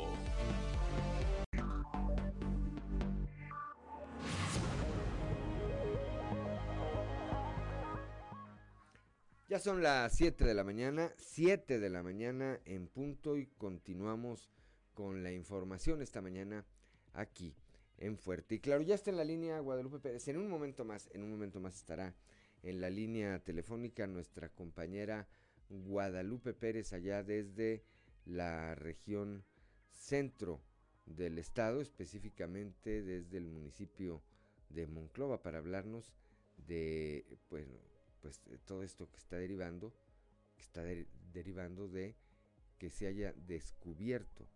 Ya son las 7 de la mañana, 7 de la mañana en punto y continuamos con la información esta mañana aquí en Fuerte. Y claro, ya está en la línea Guadalupe Pérez. En un momento más, en un momento más estará en la línea telefónica nuestra compañera Guadalupe Pérez allá desde la región centro del estado, específicamente desde el municipio de Monclova para hablarnos de pues pues eh, todo esto que está derivando, que está derivando de que se haya descubierto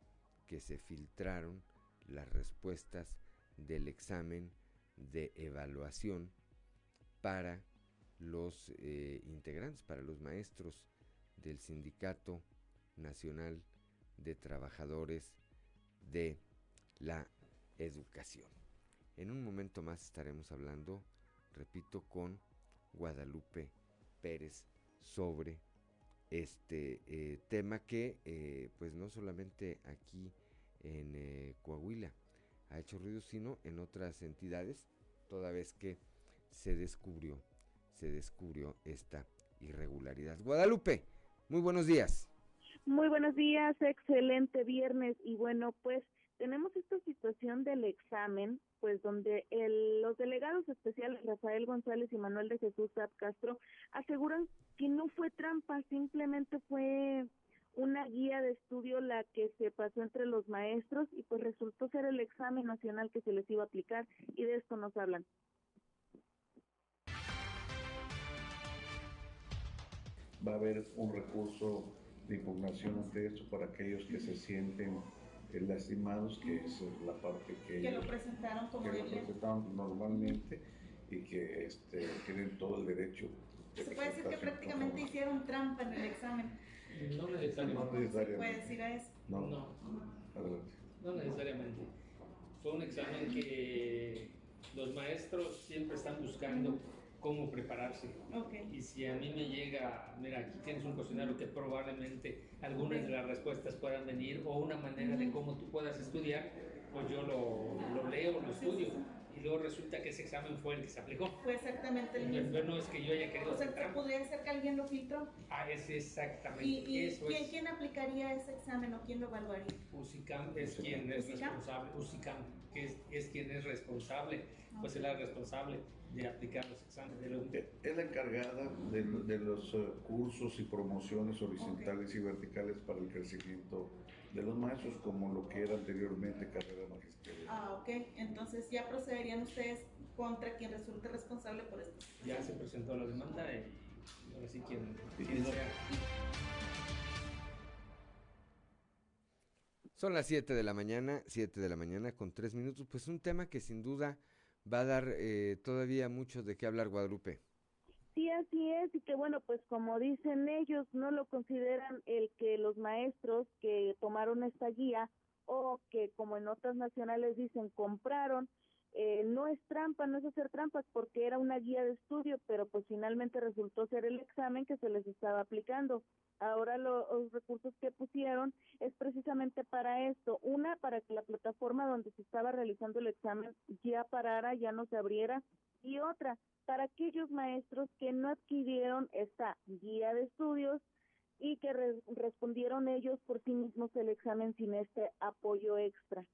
que se filtraron las respuestas del examen de evaluación para los eh, integrantes, para los maestros del Sindicato Nacional de Trabajadores de la Educación. En un momento más estaremos hablando, repito, con Guadalupe Pérez sobre este eh, tema que eh, pues no solamente aquí en eh, Coahuila ha hecho ruido sino en otras entidades toda vez que se descubrió se descubrió esta irregularidad. Guadalupe muy buenos días. Muy buenos días excelente viernes y bueno pues tenemos esta situación del examen, pues donde los delegados especiales Rafael González y Manuel de Jesús Zap Castro aseguran que no fue trampa, simplemente fue una guía de estudio la que se pasó entre los maestros y pues resultó ser el examen nacional que se les iba a aplicar y de esto nos hablan. Va a haber un recurso de impugnación ante esto para aquellos que se sienten lastimados, que es la parte que, que lo presentaron como que lo presentaron normalmente y que este, tienen todo el derecho. De Se puede decir que prácticamente hicieron trampa en el examen. No necesariamente. ¿Se puede decir a eso? No. No. Adelante. No necesariamente. Fue un examen que los maestros siempre están buscando cómo prepararse. Y si a mí me llega, mira, aquí tienes un cuestionario que probablemente algunas de las respuestas puedan venir o una manera de cómo tú puedas estudiar, pues yo lo, lo leo, lo estudio. Y luego resulta que ese examen fue el que se aplicó. Fue exactamente el mismo. Pero no es que yo haya querido. O sea, ¿podría ser que alguien lo filtró? Ah, es exactamente. ¿Y, eso ¿quién, es. quién aplicaría ese examen o quién lo evaluaría? UCICAM es quien es responsable. UCICAM, es, es quien es responsable. Pues es la responsable de aplicar los exámenes de la Es la encargada de, de los uh, cursos y promociones horizontales okay. y verticales para el crecimiento de los maestros, como lo que era anteriormente carrera magisterial. Ah, ok. Entonces ya procederían ustedes contra quien resulte responsable por esto. Ya se presentó la demanda y ahora sí quien, quien sea. Son las 7 de la mañana, 7 de la mañana con 3 minutos, pues un tema que sin duda va a dar eh, todavía mucho de qué hablar Guadalupe. Sí, así es, y que bueno, pues como dicen ellos, no lo consideran el que los maestros que tomaron esta guía o que como en otras nacionales dicen compraron, eh, no es trampa, no es hacer trampas porque era una guía de estudio, pero pues finalmente resultó ser el examen que se les estaba aplicando. Ahora lo, los recursos que pusieron es precisamente para esto. Una, para que la plataforma donde se estaba realizando el examen ya parara, ya no se abriera. Y otra, para aquellos maestros que no adquirieron esta guía de estudios y que re respondieron ellos por sí mismos el examen sin este apoyo extra.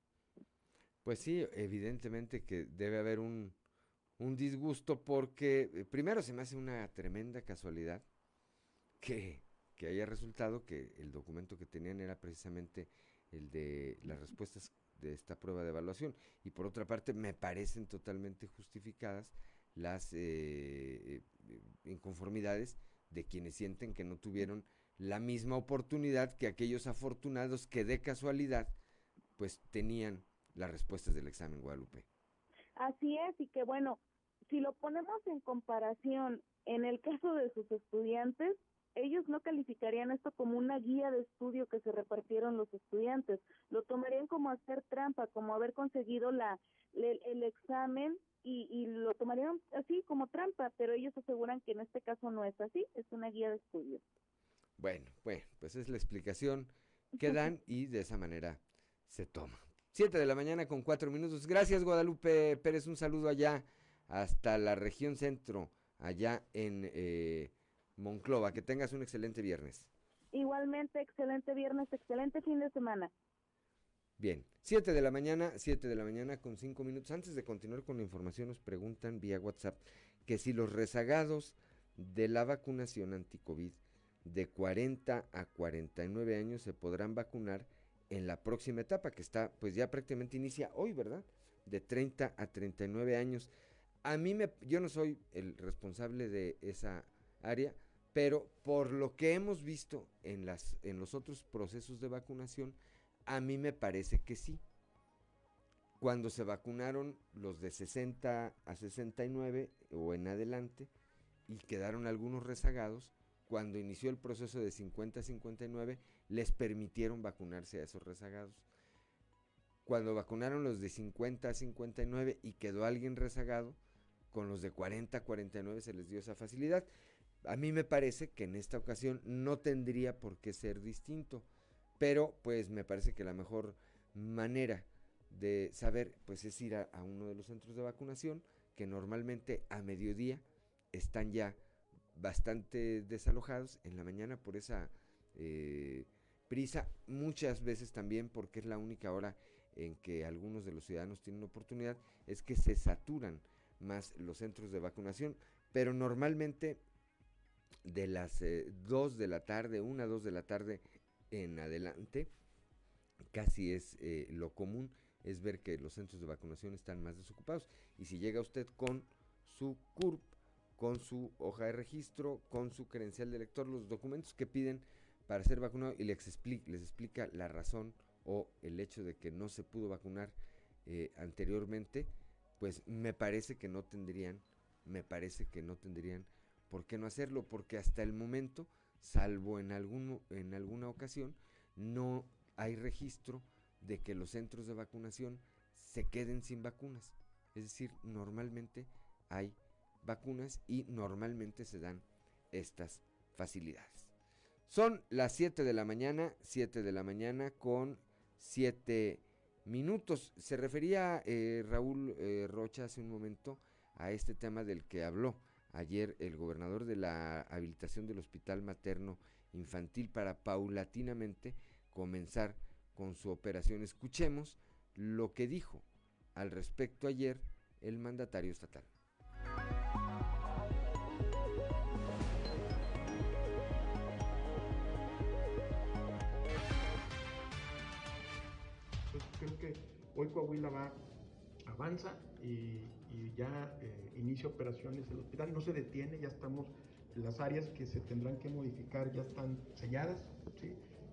Pues sí, evidentemente que debe haber un, un disgusto porque eh, primero se me hace una tremenda casualidad que, que haya resultado que el documento que tenían era precisamente el de las respuestas de esta prueba de evaluación. Y por otra parte, me parecen totalmente justificadas las eh, eh, inconformidades de quienes sienten que no tuvieron la misma oportunidad que aquellos afortunados que de casualidad pues tenían las respuestas del examen Guadalupe. Así es, y que bueno, si lo ponemos en comparación en el caso de sus estudiantes, ellos no calificarían esto como una guía de estudio que se repartieron los estudiantes, lo tomarían como hacer trampa, como haber conseguido la el, examen y, y, lo tomarían así como trampa, pero ellos aseguran que en este caso no es así, es una guía de estudio. Bueno, bueno, pues es la explicación que dan y de esa manera se toma. Siete de la mañana con cuatro minutos. Gracias Guadalupe Pérez, un saludo allá hasta la región centro, allá en eh, Monclova. Que tengas un excelente viernes. Igualmente, excelente viernes, excelente fin de semana. Bien, 7 de la mañana, 7 de la mañana con 5 minutos. Antes de continuar con la información, nos preguntan vía WhatsApp que si los rezagados de la vacunación anti-COVID de 40 a 49 años se podrán vacunar en la próxima etapa, que está, pues ya prácticamente inicia hoy, ¿verdad? De 30 a 39 años. A mí me, yo no soy el responsable de esa área, pero por lo que hemos visto en, las, en los otros procesos de vacunación, a mí me parece que sí. Cuando se vacunaron los de 60 a 69 o en adelante y quedaron algunos rezagados, cuando inició el proceso de 50 a 59 les permitieron vacunarse a esos rezagados. Cuando vacunaron los de 50 a 59 y quedó alguien rezagado, con los de 40 a 49 se les dio esa facilidad. A mí me parece que en esta ocasión no tendría por qué ser distinto, pero pues me parece que la mejor manera de saber pues es ir a, uno de los centros de vacunación que normalmente a mediodía están ya bastante desalojados en la mañana por esa eh, prisa, muchas veces también porque es la única hora en que algunos de los ciudadanos tienen oportunidad, es que se saturan más los centros de vacunación, pero normalmente de las 2 eh, de la tarde, 1 2 de la tarde en adelante, casi es eh, lo común, es ver que los centros de vacunación están más desocupados. Y si llega usted con su CURP, con su hoja de registro, con su credencial de lector, los documentos que piden para ser vacunado y les explica, la razón o el hecho de que no se pudo vacunar eh, anteriormente, pues me parece que no tendrían, me parece que no tendrían por qué no hacerlo, porque hasta el momento, salvo en alguna ocasión, no hay registro de que los centros de vacunación se queden sin vacunas. Es decir, normalmente hay vacunas y normalmente se dan estas facilidades. Son las 7 de la mañana, 7 de la mañana con 7 minutos. Se refería eh, Raúl eh, Rocha hace un momento a este tema del que habló ayer el gobernador de la habilitación del Hospital Materno Infantil para paulatinamente comenzar con su operación. Escuchemos lo que dijo al respecto ayer el mandatario estatal. Hoy Coahuila va, avanza y, ya eh, inicia operaciones el hospital, no se detiene, ya estamos, las áreas que se tendrán que modificar ya están selladas,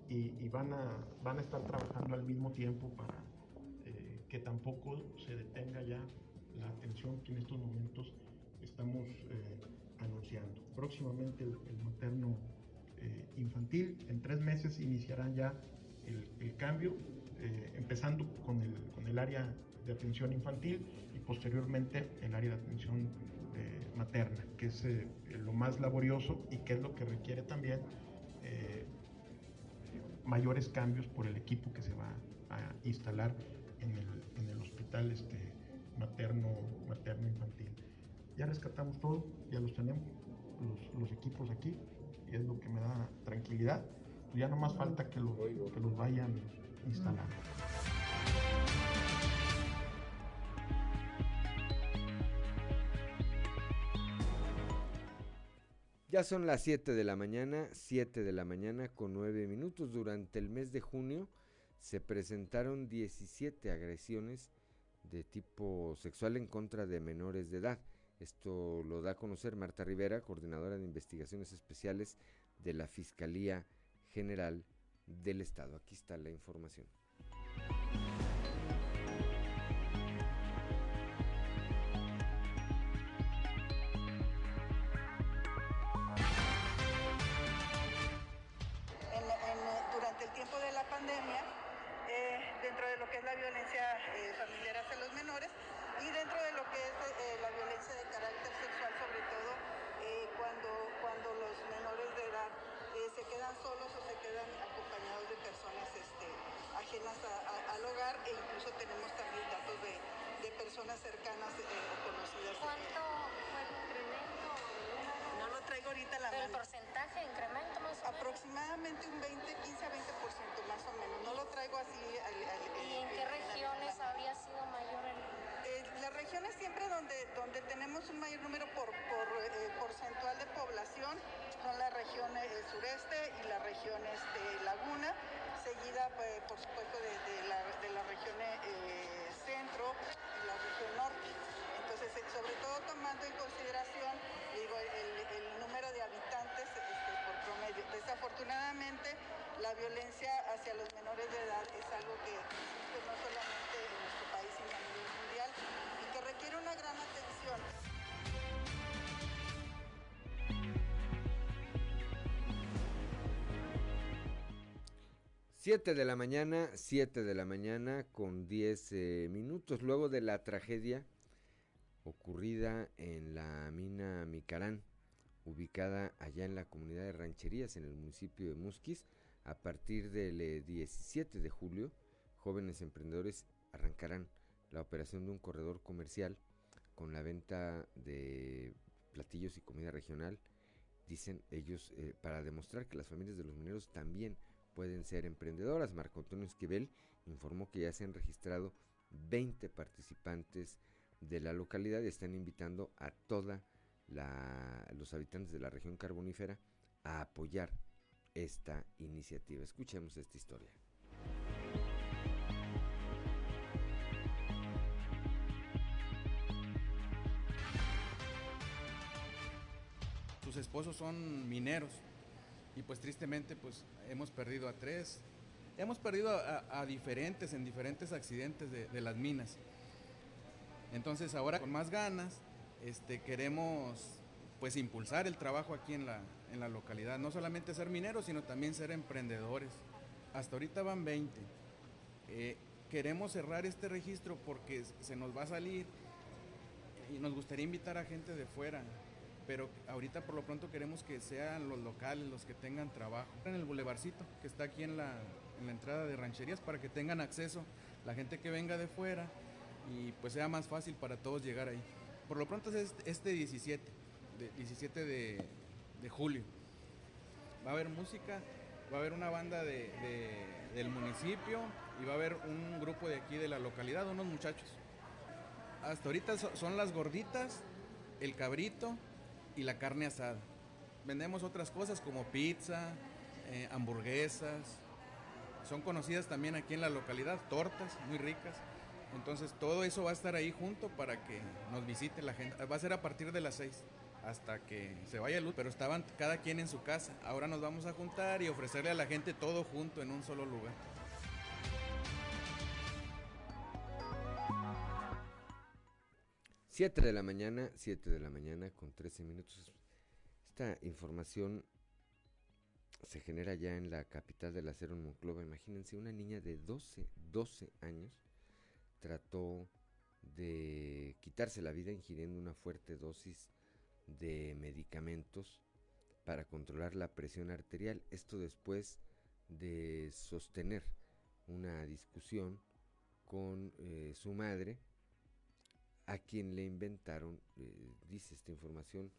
y, van, a, van a estar trabajando al mismo tiempo para eh, que tampoco se detenga ya la atención que en estos momentos estamos eh, anunciando. Próximamente el, materno infantil, en tres meses iniciarán ya el, el cambio eh, empezando con el, con el, área de atención infantil y posteriormente el área de atención eh, materna, que es eh, lo más laborioso y que es lo que requiere también mayores cambios por el equipo que se va a instalar en el, en el hospital este, materno, materno infantil. Ya rescatamos todo, ya los tenemos, los, los equipos aquí, y es lo que me da tranquilidad. Ya no más falta que los, que los vayan ya son las 7 de la mañana, 7 de la mañana con 9 minutos. Durante el mes de junio se presentaron 17 agresiones de tipo sexual en contra de menores de edad. Esto lo da a conocer Marta Rivera, coordinadora de investigaciones especiales de la Fiscalía General del Estado. Aquí está la información. durante el tiempo de la pandemia, eh, dentro de lo que es la violencia eh, familiar hacia los menores y dentro de lo que es eh, la violencia de carácter sexual, sobre todo cuando, cuando los menores de edad se quedan solos o se quedan acompañados de personas este, ajenas al hogar e incluso tenemos también datos de, de personas cercanas o conocidas. ¿Cuánto fue el incremento? No lo traigo ahorita la ¿El porcentaje de incremento más o Aproximadamente un 20, 15 a 20% más o menos. No lo traigo así. Al, al, ¿Y en qué regiones habría sido mayor el eh, las regiones siempre donde, donde tenemos un mayor número por, por eh, porcentual de población son la región eh, sureste y la región este, laguna, seguida pues, por supuesto de, de, la, de la región centro y la región norte. Entonces, sobre todo tomando en consideración digo, el, el número de habitantes este, por promedio. Desafortunadamente, la violencia hacia los menores de edad es algo que, que no solamente en nuestro país, sino a nivel mundial y que requiere una gran atención. Siete de la mañana, 7 de la mañana con 10 eh, minutos luego de la tragedia ocurrida en la mina Micarán, ubicada allá en la comunidad de Rancherías en el municipio de Musquis. A partir del 17 de julio, jóvenes emprendedores arrancarán la operación de un corredor comercial con la venta de platillos y comida regional, dicen ellos, eh, para demostrar que las familias de los mineros también pueden ser emprendedoras. Marco Antonio Esquivel informó que ya se han registrado 20 participantes de la localidad y están invitando a todos los habitantes de la región carbonífera a apoyar esta iniciativa. Escuchemos esta historia. Sus esposos son mineros y pues tristemente pues hemos perdido a tres, hemos perdido a, diferentes en diferentes accidentes de, de, las minas. Entonces ahora con más ganas este, queremos pues impulsar el trabajo aquí en la, en la localidad, no solamente ser mineros, sino también ser emprendedores. Hasta ahorita van 20. Eh, queremos cerrar este registro porque se nos va a salir y nos gustaría invitar a gente de fuera, pero ahorita por lo pronto queremos que sean los locales los que tengan trabajo. En el bulevarcito que está aquí en la, en la entrada de rancherías para que tengan acceso la gente que venga de fuera y pues sea más fácil para todos llegar ahí. Por lo pronto es este 17, de 17 de, de julio. Va a haber música, va a haber una banda de, del municipio y va a haber un grupo de aquí de la localidad, unos muchachos. Hasta ahorita son las gorditas, el cabrito y la carne asada. Vendemos otras cosas como pizza, eh, hamburguesas. Son conocidas también aquí en la localidad, tortas muy ricas. Entonces todo eso va a estar ahí junto para que nos visite la gente. Va a ser a partir de las 6 hasta que se vaya luz, pero estaban cada quien en su casa. Ahora nos vamos a juntar y ofrecerle a la gente todo junto en un solo lugar. Siete de la mañana, 7 de la mañana con 13 minutos. Esta información se genera ya en la capital del acero en Monclova. Imagínense, una niña de 12, 12 años trató de quitarse la vida ingiriendo una fuerte dosis de medicamentos para controlar la presión arterial. Esto después de sostener una discusión con eh, su madre, a quien le inventaron, eh, dice esta información,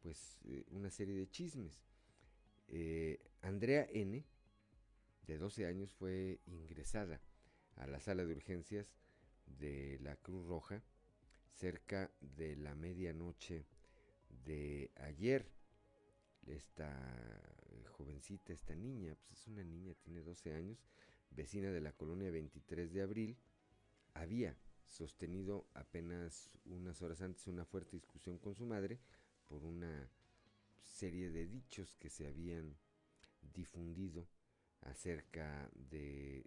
pues eh, una serie de chismes. Andrea N., de 12 años, fue ingresada a la sala de urgencias de la Cruz Roja cerca de la medianoche de ayer. esta eh, jovencita, esta niña, pues es una niña, tiene 12 años, vecina de la colonia 23 de abril, había sostenido apenas unas horas antes una fuerte discusión con su madre por una serie de dichos que se habían difundido acerca de,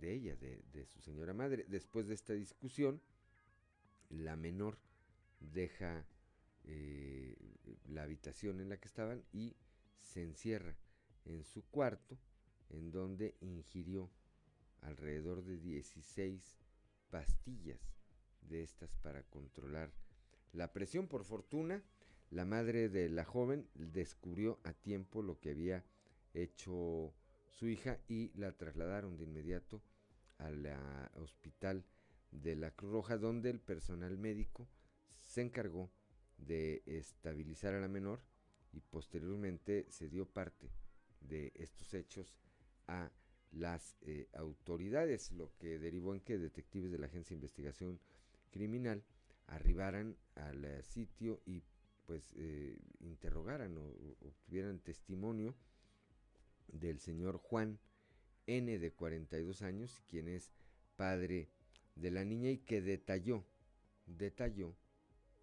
ella, de, su señora madre. Después de esta discusión, la menor deja eh, la habitación en la que estaban y se encierra en su cuarto, en donde ingirió alrededor de 16 pastillas de estas para controlar la presión. Por fortuna, la madre de la joven descubrió a tiempo lo que había hecho su hija y la trasladaron de inmediato al hospital de la Cruz Roja, donde el personal médico se encargó de estabilizar a la menor y posteriormente se dio parte de estos hechos a las eh, autoridades, lo que derivó en que detectives de la Agencia de Investigación Criminal arribaran al eh, sitio y pues eh, interrogaran o, obtuvieran testimonio del señor Juan N de 42 años, quien es padre de la niña y que detalló, detalló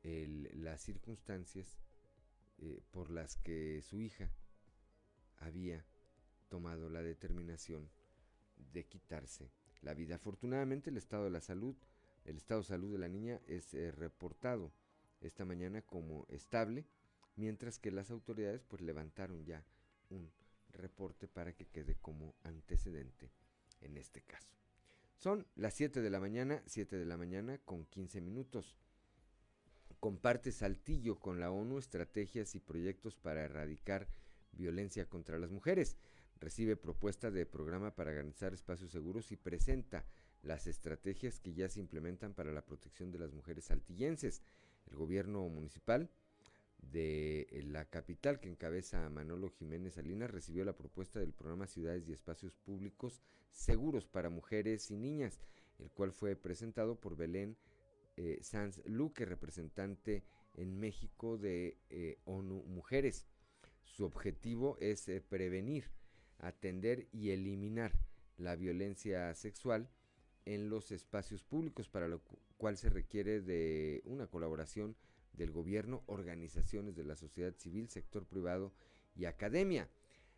las circunstancias por las que su hija había tomado la determinación de quitarse la vida. Afortunadamente el estado de la salud, el estado de salud de la niña es eh, reportado esta mañana como estable, mientras que las autoridades pues levantaron ya un reporte para que quede como antecedente en este caso. Son las 7 de la mañana, 7 de la mañana con 15 minutos. Comparte Saltillo con la ONU estrategias y proyectos para erradicar violencia contra las mujeres recibe propuesta de programa para garantizar espacios seguros y presenta las estrategias que ya se implementan para la protección de las mujeres altillenses. El gobierno municipal de eh, la capital que encabeza Manolo Jiménez Salinas recibió la propuesta del programa Ciudades y Espacios Públicos Seguros para Mujeres y Niñas, el cual fue presentado por Belén eh, Sanz Luque, representante en México de eh, ONU Mujeres. Su objetivo es prevenir atender y eliminar la violencia sexual en los espacios públicos, para lo cual se requiere de una colaboración del gobierno, organizaciones de la sociedad civil, sector privado y academia.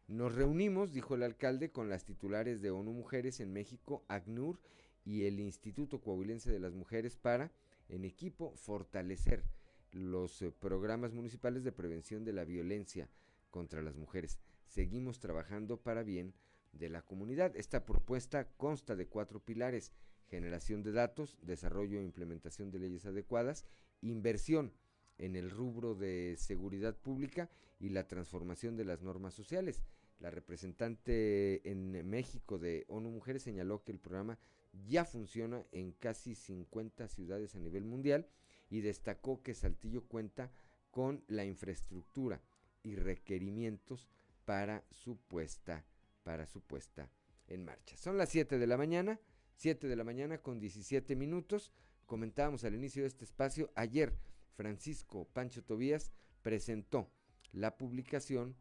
Nos reunimos, dijo el alcalde, con las titulares de ONU Mujeres en México, ACNUR y el Instituto Coahuilense de las Mujeres para, en equipo, fortalecer los eh, programas municipales de prevención de la violencia contra las mujeres seguimos trabajando para bien de la comunidad. Esta propuesta consta de cuatro pilares, generación de datos, desarrollo e implementación de leyes adecuadas, inversión en el rubro de seguridad pública y la transformación de las normas sociales. La representante en México de ONU Mujeres señaló que el programa ya funciona en casi 50 ciudades a nivel mundial y destacó que Saltillo cuenta con la infraestructura y requerimientos para su puesta, para su puesta en marcha. Son las 7 de la mañana, 7 de la mañana con 17 minutos. Comentábamos al inicio de este espacio, ayer Francisco Pancho Tobías presentó la publicación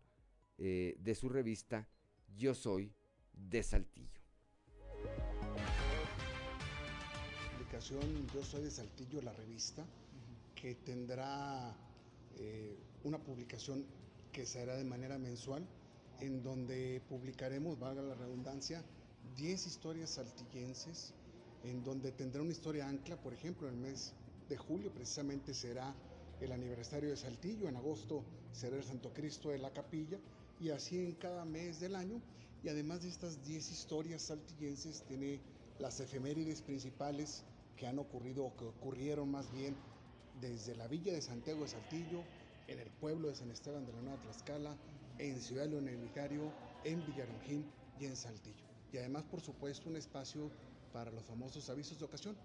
eh, de su revista Yo Soy de Saltillo. Publicación Yo Soy de Saltillo, la revista, que tendrá eh, una publicación que se hará de manera mensual, en donde publicaremos, valga la redundancia, 10 historias saltillenses, en donde tendrá una historia ancla, por ejemplo, en el mes de julio precisamente será el aniversario de Saltillo, en agosto será el Santo Cristo de la Capilla, y así en cada mes del año. Y además de estas 10 historias saltillenses, tiene las efemérides principales que han ocurrido o que ocurrieron más bien desde la villa de Santiago de Saltillo, en el pueblo de San Esteban de la Nueva Tlaxcala, en Ciudad Leonel Vicario, en Villarongín y en Saltillo. Y además, por supuesto, un espacio para los famosos avisos de ocasión,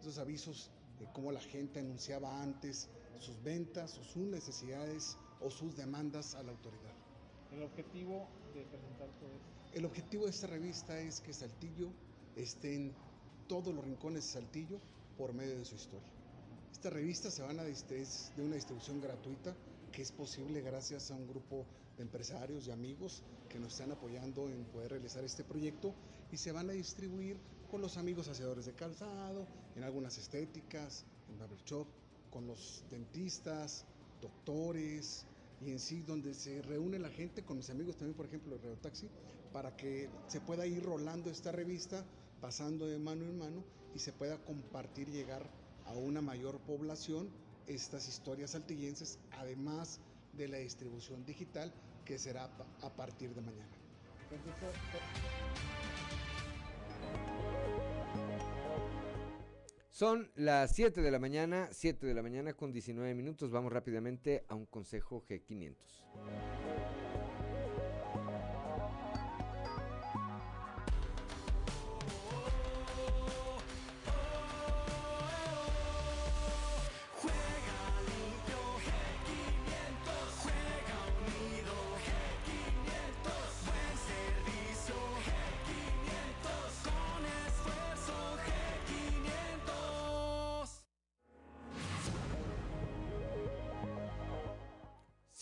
esos avisos de cómo la gente anunciaba antes sus ventas o sus necesidades o sus demandas a la autoridad. ¿El objetivo de presentar todo esto? El objetivo de esta revista es que Saltillo esté en todos los rincones de Saltillo por medio de su historia. Esta revista se van a, es de una distribución gratuita que es posible gracias a un grupo de empresarios y amigos que nos están apoyando en poder realizar este proyecto y se van a distribuir con los amigos hacedores de calzado, en algunas estéticas, en barber shop, con los dentistas, doctores y en sí donde se reúne la gente con mis amigos también, por ejemplo, el Radio Taxi, para que se pueda ir rolando esta revista, pasando de mano en mano y se pueda compartir, llegar a una mayor población estas historias saltillenses, además de la distribución digital que será a partir de mañana. Son las 7 de la mañana, 7 de la mañana con 19 minutos. Vamos rápidamente a un consejo G500.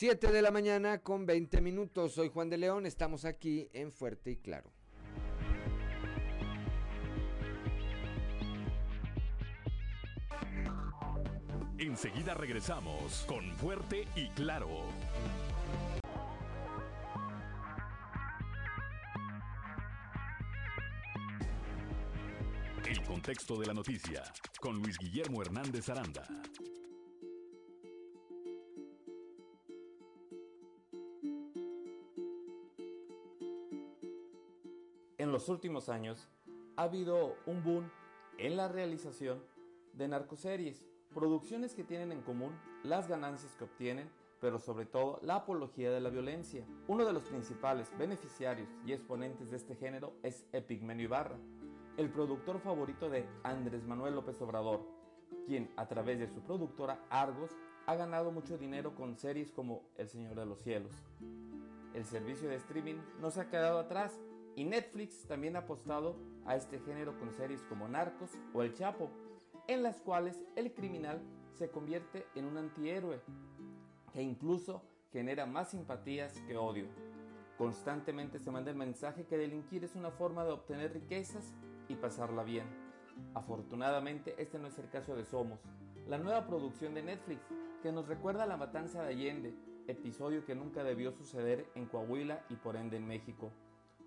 7 de la mañana con 20 minutos. Soy Juan de León, estamos aquí en Fuerte y Claro. Enseguida regresamos con Fuerte y Claro. El contexto de la noticia con Luis Guillermo Hernández Aranda. Los últimos años ha habido un boom en la realización de narcoseries, producciones que tienen en común las ganancias que obtienen, pero sobre todo la apología de la violencia. Uno de los principales beneficiarios y exponentes de este género es Epigmenio Ibarra, el productor favorito de Andrés Manuel López Obrador, quien a través de su productora Argos ha ganado mucho dinero con series como El Señor de los Cielos. El servicio de streaming no se ha quedado atrás y Netflix también ha apostado a este género con series como Narcos o El Chapo, en las cuales el criminal se convierte en un antihéroe que incluso genera más simpatías que odio. Constantemente se manda el mensaje que delinquir es una forma de obtener riquezas y pasarla bien. Afortunadamente este no es el caso de Somos, la nueva producción de Netflix que nos recuerda la matanza de Allende, episodio que nunca debió suceder en Coahuila y por ende en México.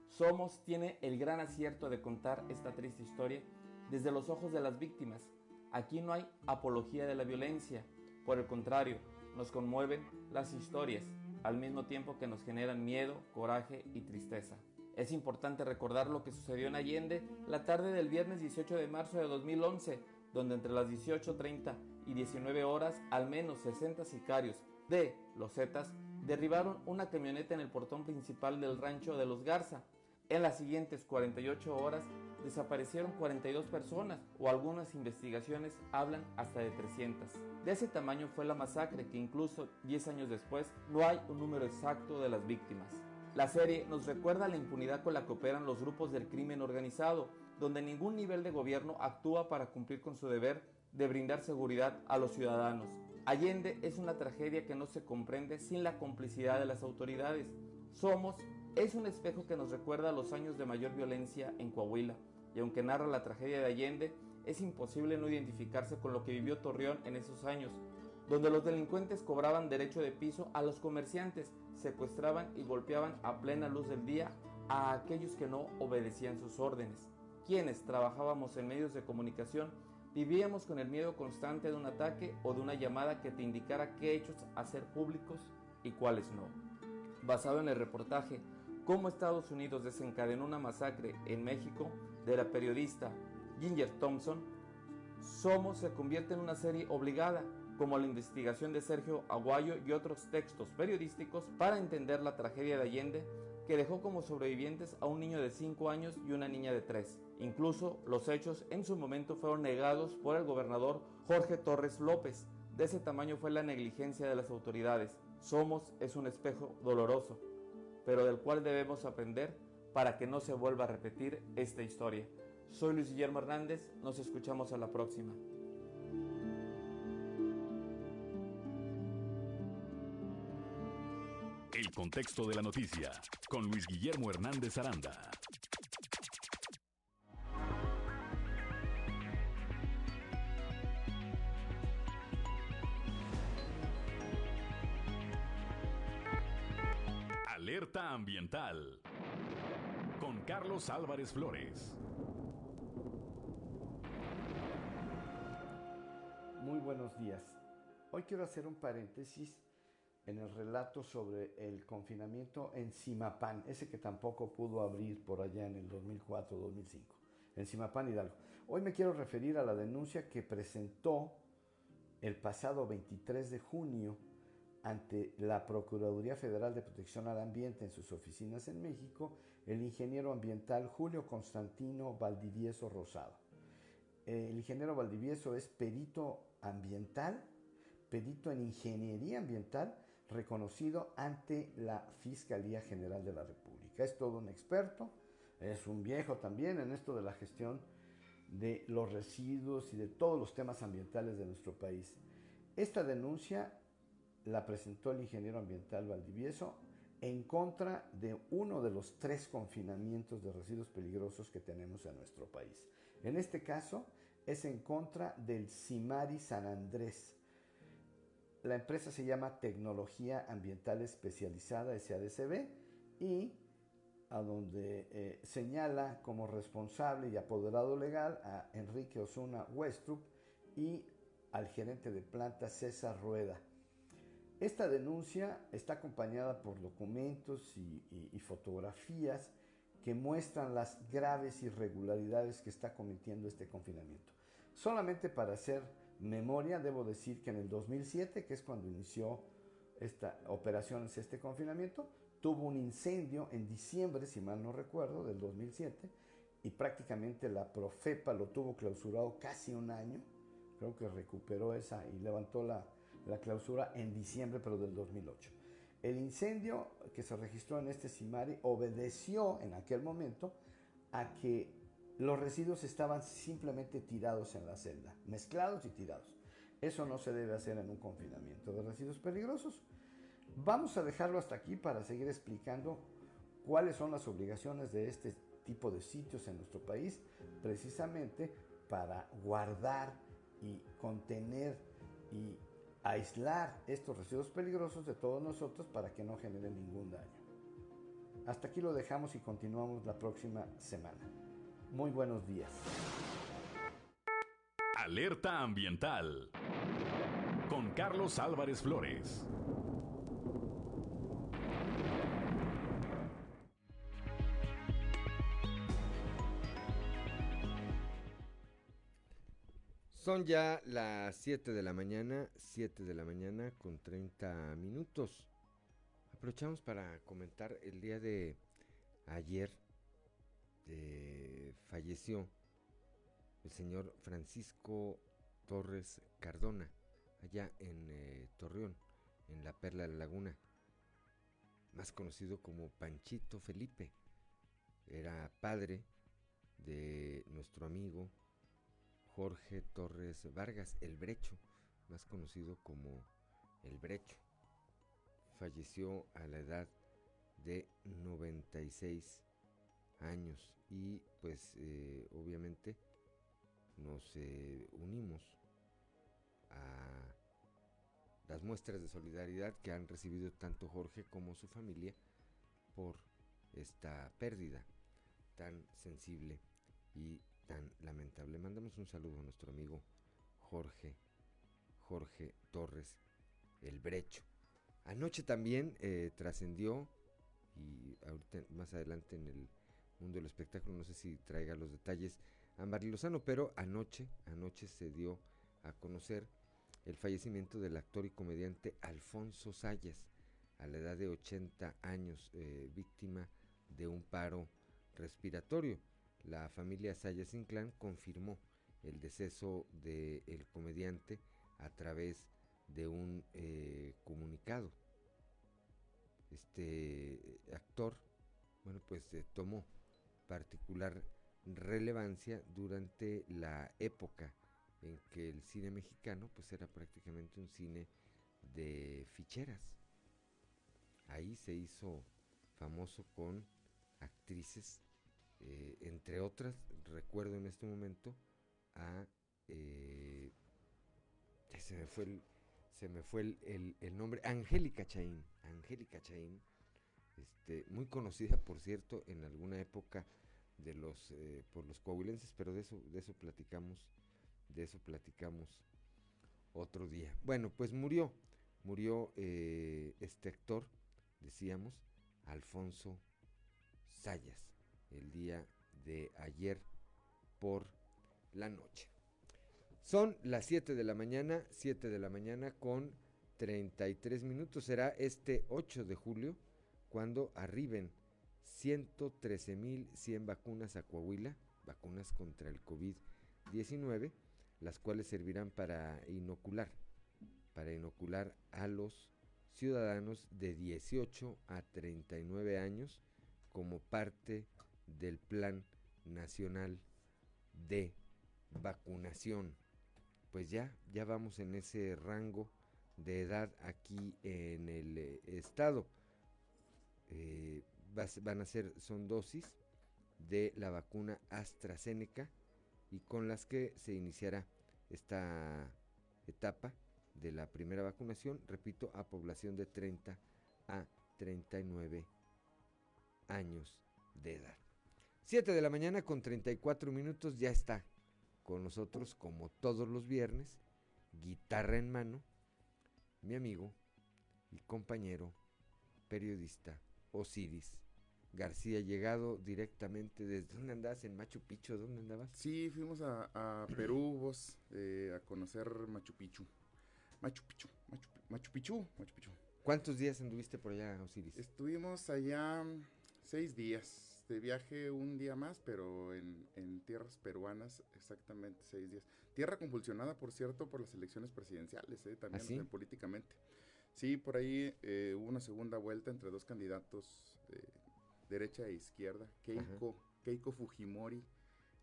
Somos tiene el gran acierto de contar esta triste historia desde los ojos de las víctimas. Aquí no hay apología de la violencia, por el contrario, nos conmueven las historias, al mismo tiempo que nos generan miedo, coraje y tristeza. Es importante recordar lo que sucedió en Allende la tarde del viernes 18 de marzo de 2011, donde entre las 18.30 y 19 horas al menos 60 sicarios de los Zetas derribaron una camioneta en el portón principal del rancho de los Garza, en las siguientes 48 horas desaparecieron 42 personas o algunas investigaciones hablan hasta de 300. De ese tamaño fue la masacre que incluso 10 años después no hay un número exacto de las víctimas. La serie nos recuerda la impunidad con la que operan los grupos del crimen organizado, donde ningún nivel de gobierno actúa para cumplir con su deber de brindar seguridad a los ciudadanos. Allende es una tragedia que no se comprende sin la complicidad de las autoridades. Somos es un espejo que nos recuerda los años de mayor violencia en Coahuila, y aunque narra la tragedia de Allende, es imposible no identificarse con lo que vivió Torreón en esos años, donde los delincuentes cobraban derecho de piso a los comerciantes, secuestraban y golpeaban a plena luz del día a aquellos que no obedecían sus órdenes. Quienes trabajábamos en medios de comunicación vivíamos con el miedo constante de un ataque o de una llamada que te indicara qué hechos hacer públicos y cuáles no. Basado en el reportaje cómo Estados Unidos desencadenó una masacre en México de la periodista Ginger Thompson, Somos se convierte en una serie obligada, como la investigación de Sergio Aguayo y otros textos periodísticos para entender la tragedia de Allende, que dejó como sobrevivientes a un niño de 5 años y una niña de 3. Incluso los hechos en su momento fueron negados por el gobernador Jorge Torres López. De ese tamaño fue la negligencia de las autoridades. Somos es un espejo doloroso, pero del cual debemos aprender para que no se vuelva a repetir esta historia. Soy Luis Guillermo Hernández, nos escuchamos a la próxima. El contexto de la noticia con Luis Guillermo Hernández Aranda. Ambiental con Carlos Álvarez Flores. Muy buenos días. Hoy quiero hacer un paréntesis en el relato sobre el confinamiento en Simapán, ese que tampoco pudo abrir por allá en el 2004-2005, en Simapán Hidalgo. Hoy me quiero referir a la denuncia que presentó el pasado 23 de junio ante la Procuraduría Federal de Protección al Ambiente en sus oficinas en México, el ingeniero ambiental Julio Constantino Valdivieso Rosado. El ingeniero Valdivieso es perito ambiental, perito en ingeniería ambiental, reconocido ante la Fiscalía General de la República. Es todo un experto, es un viejo también en esto de la gestión de los residuos y de todos los temas ambientales de nuestro país. Esta denuncia la presentó el ingeniero ambiental Valdivieso en contra de uno de los tres confinamientos de residuos peligrosos que tenemos en nuestro país. En este caso es en contra del Simari San Andrés, la empresa se llama Tecnología Ambiental Especializada SADCB y a donde eh, señala como responsable y apoderado legal a Enrique Osuna Westrup y al gerente de planta César Rueda. Esta denuncia está acompañada por documentos y fotografías que muestran las graves irregularidades que está cometiendo este confinamiento. Solamente para hacer memoria, debo decir que en el 2007, que es cuando inició esta operación, este confinamiento, tuvo un incendio en diciembre, si mal no recuerdo, del 2007, y prácticamente la Profepa lo tuvo clausurado casi un año. Creo que recuperó esa y levantó la, la clausura en diciembre, pero del 2008. El incendio que se registró en este Simari obedeció en aquel momento a que los residuos estaban simplemente tirados en la celda, mezclados y tirados. Eso no se debe hacer en un confinamiento de residuos peligrosos. Vamos a dejarlo hasta aquí para seguir explicando cuáles son las obligaciones de este tipo de sitios en nuestro país, precisamente para guardar y contener y aislar estos residuos peligrosos de todos nosotros para que no generen ningún daño. Hasta aquí lo dejamos y continuamos la próxima semana. Muy buenos días. Alerta ambiental con Carlos Álvarez Flores. Son ya las 7 de la mañana, 7 de la mañana con 30 minutos. Aprovechamos para comentar el día de ayer este, falleció el señor Francisco Torres Cardona, allá en eh, Torreón, en la Perla de la Laguna, más conocido como Panchito Felipe. Era padre de nuestro amigo Jorge Torres Vargas, el Brecho, más conocido como el Brecho. Falleció a la edad de 96 años y pues eh, obviamente nos eh, unimos a las muestras de solidaridad que han recibido tanto Jorge como su familia por esta pérdida tan sensible y tan lamentable. Mandamos un saludo a nuestro amigo Jorge, Jorge Torres, el Brecho. Anoche también eh, trascendió y ahorita más adelante en el mundo del espectáculo, no sé si traiga los detalles Ámbar Lozano, pero anoche, anoche se dio a conocer el fallecimiento del actor y comediante Alfonso Sayas, a la edad de 80 años, eh, víctima de un paro respiratorio. La familia Sayas Inclán confirmó el deceso del comediante a través de un eh, comunicado. Este actor, bueno, pues se tomó particular relevancia durante la época en que el cine mexicano pues era prácticamente un cine de ficheras. ahí se hizo famoso con actrices, eh, entre otras, recuerdo en este momento a... Eh, se me fue el, nombre, Angélica Chaín, Angélica Chaín, este, muy conocida, por cierto, en alguna época de los eh, por los coahuilenses, pero de eso de eso platicamos, de eso platicamos otro día. Bueno, pues murió, murió este actor, decíamos, Alfonso Sayas, el día de ayer por la noche. Son las 7 de la mañana, 7 de la mañana con 33 minutos. Será este 8 de julio cuando arriben 113.100 vacunas a Coahuila, vacunas contra el COVID-19, las cuales servirán para inocular, para inocular a los ciudadanos de 18 a 39 años como parte del Plan Nacional de Vacunación. Pues ya, ya vamos en ese rango de edad aquí en el eh, estado. Eh, van a ser, son dosis de la vacuna AstraZeneca y con las que se iniciará esta etapa de la primera vacunación, repito, a población de 30 a 39 años de edad. 7 de la mañana con 34 minutos ya está con nosotros como todos los viernes, guitarra en mano, mi amigo y compañero periodista Osiris García, llegado directamente desde dónde andabas en Machu Picchu, ¿dónde andabas? Sí, fuimos a, Perú, vos, eh, a conocer Machu Picchu. Machu Picchu, Machu, Machu Picchu, Machu Picchu. ¿Cuántos días anduviste por allá, Osiris? Estuvimos allá seis días de viaje, un día más, pero en, tierras peruanas, exactamente seis días. Tierra convulsionada, por cierto, por las elecciones presidenciales, eh, también ¿Ah, políticamente. Sí, por ahí eh, hubo una segunda vuelta entre dos candidatos de derecha e izquierda. Keiko, Keiko Fujimori,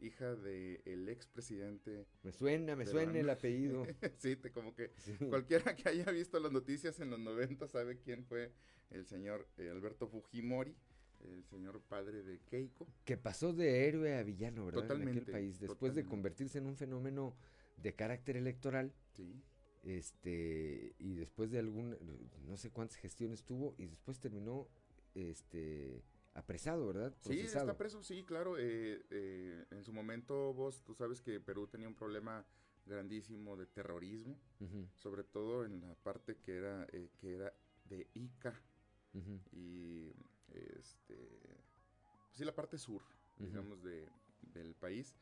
hija del el expresidente. Me suena, me suena el apellido. sí, te, como que cualquiera que haya visto las noticias en los 90 sabe quién fue el señor eh, Alberto Fujimori, el señor padre de Keiko. Que pasó de héroe a villano, ¿verdad? Totalmente. En aquel país, después de convertirse en un fenómeno de carácter electoral. Sí este y después de algún no sé cuántas gestiones tuvo y después terminó este apresado, ¿verdad? Sí, está preso, sí, claro. Eh, eh, en su momento vos, tú sabes que Perú tenía un problema grandísimo de terrorismo, sobre todo en la parte que era eh, que era de Ica y este, pues sí la parte sur, digamos de, del país.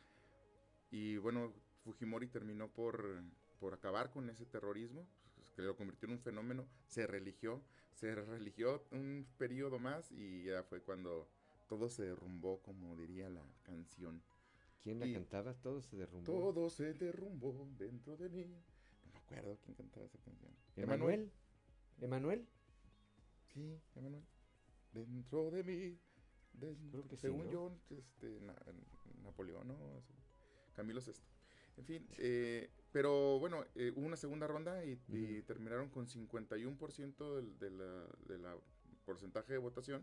Y bueno, Fujimori terminó por por acabar con ese terrorismo, pues, que lo convirtió en un fenómeno, se religió, se religió un periodo más y ya fue cuando todo se derrumbó, como diría la canción. ¿Quién la cantaba? Todo se derrumbó. Todo se derrumbó dentro de mí. No me acuerdo quién cantaba esa canción. ¿Emanuel? ¿Emanuel? Sí, Emanuel. Dentro de mí. Dentro, según yo, este, Napoleón, ¿no? Camilo VI. En fin, eh, pero bueno, eh, hubo una segunda ronda y, terminaron con 51% del de la, de la porcentaje de votación,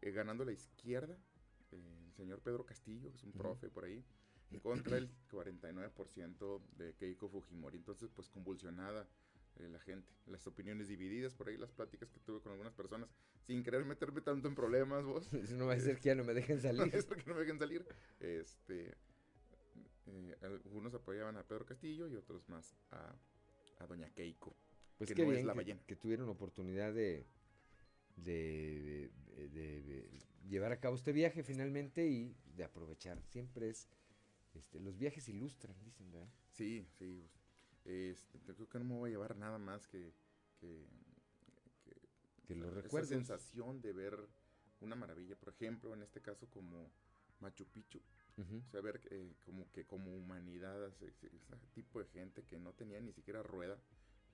eh, ganando la izquierda, el señor Pedro Castillo, que es un profe por ahí, contra el 49% de Keiko Fujimori. Entonces, pues convulsionada la gente, las opiniones divididas, por ahí las pláticas que tuve con algunas personas, sin querer meterme tanto en problemas, vos. no va a ser que ya no me dejen salir. no va a ser que no me dejen salir. Este, eh, algunos apoyaban a Pedro Castillo y otros más a, Doña Keiko. Pues que bien que, tuvieron oportunidad de, de, llevar a cabo este viaje finalmente y de aprovechar. Siempre es, este, los viajes ilustran, dicen, ¿verdad? Sí, sí. Este, creo que no me voy a llevar nada más que, que, que, lo Esa sensación de ver una maravilla. Por ejemplo, en este caso como Machu Picchu saber eh, como que como humanidad, ese, tipo de gente que no tenía ni siquiera rueda,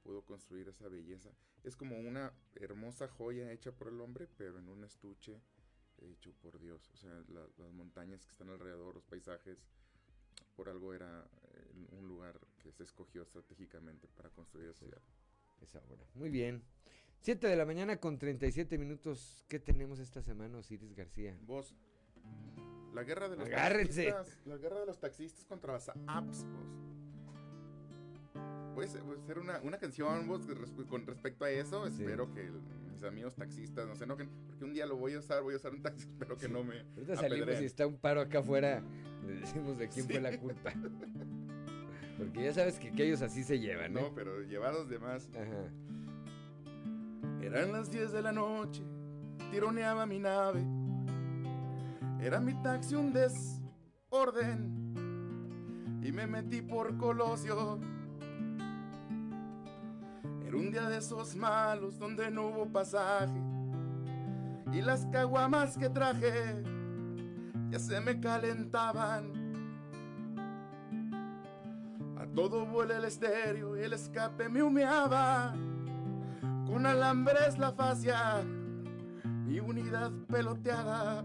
pudo construir esa belleza. Es como una hermosa joya hecha por el hombre, pero en un estuche hecho por Dios. O sea, las montañas que están alrededor, los paisajes, por algo era eh, un lugar que se escogió estratégicamente para construir esa ciudad. Esa obra. Muy bien. 7 de la mañana con 37 minutos. ¿Qué tenemos esta semana, Osiris García? Vos. La guerra de los Agárrense. taxistas. La guerra de los taxistas contra las apps, vos. Puede ser, una, una canción vos, con respecto a eso. Espero que el- mis amigos taxistas no se enojen. Porque un día lo voy a usar, voy a usar un taxi. Espero que no me. Ahorita salimos y está un paro acá afuera. Le decimos de quién fue la culpa. Porque ya sabes que, que ellos así se llevan, ¿no? No, pero llevados de más. Ajá. Eran las 10 de la noche, tironeaba mi nave. Era mi taxi un desorden. Y me metí por Colosio. Era un día de esos malos donde no hubo pasaje. Y las caguamas que traje ya se me calentaban. Todo vuela el estéreo, el escape me humeaba. Con alambres la fascia, mi unidad peloteada.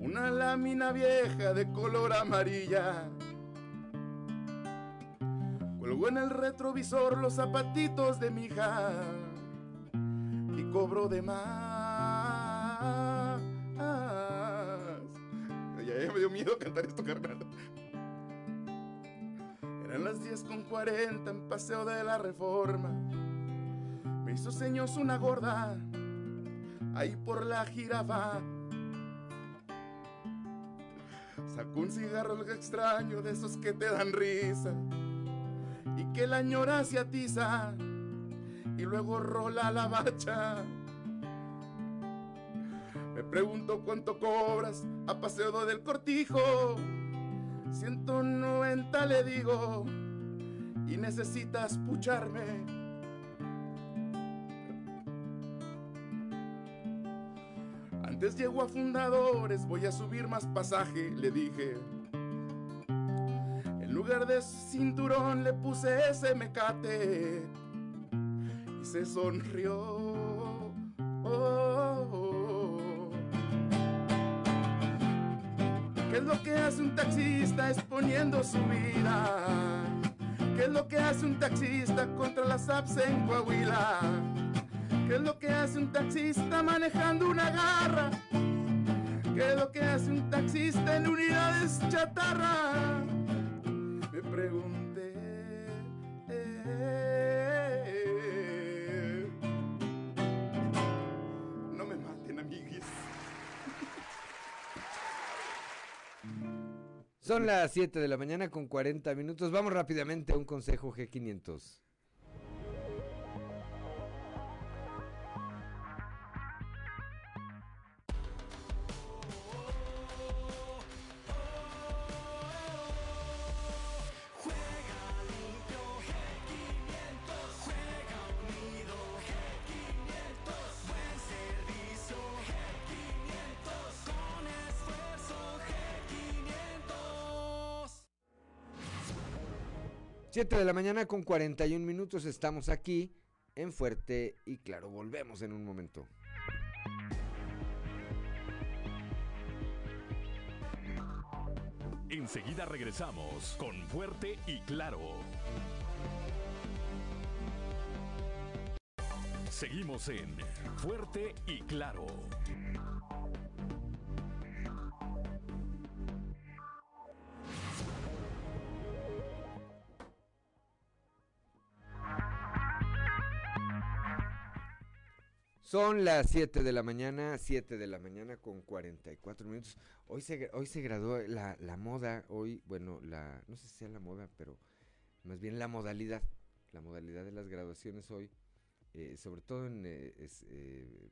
Una lámina vieja de color amarilla. Colgó en el retrovisor los zapatitos de mi hija y cobró de más. Dio miedo cantar esto, carnal. Eran las 10 con 40 en paseo de la reforma. Me hizo seños una gorda ahí por la jirafa. Sacó un cigarro algo extraño de esos que te dan risa y que la ñora se atiza y luego rola la bacha. Pregunto cuánto cobras a paseo del cortijo. 190 le digo y necesitas pucharme. Antes llego a fundadores, voy a subir más pasaje, le dije. En lugar de cinturón le puse ese mecate y se sonrió. Taxista exponiendo su vida? ¿Qué es lo que hace un taxista contra las apps en Coahuila? ¿Qué es lo que hace un taxista manejando una garra? ¿Qué es lo que hace un taxista en unidades chatarra? Son las 7 de la mañana con 40 minutos. Vamos rápidamente a un consejo G500. 7 de la mañana con 41 minutos. Estamos aquí en Fuerte y claro, volvemos en un momento. Enseguida regresamos con Fuerte y Claro. Seguimos en Fuerte y Claro. Son las 7 de la mañana, 7 de la mañana con 44 minutos. Hoy se, hoy se graduó la, la moda, hoy, bueno, la, no sé si sea la moda, pero más bien la modalidad, la modalidad de las graduaciones hoy, eh, sobre todo en eh, es- eh,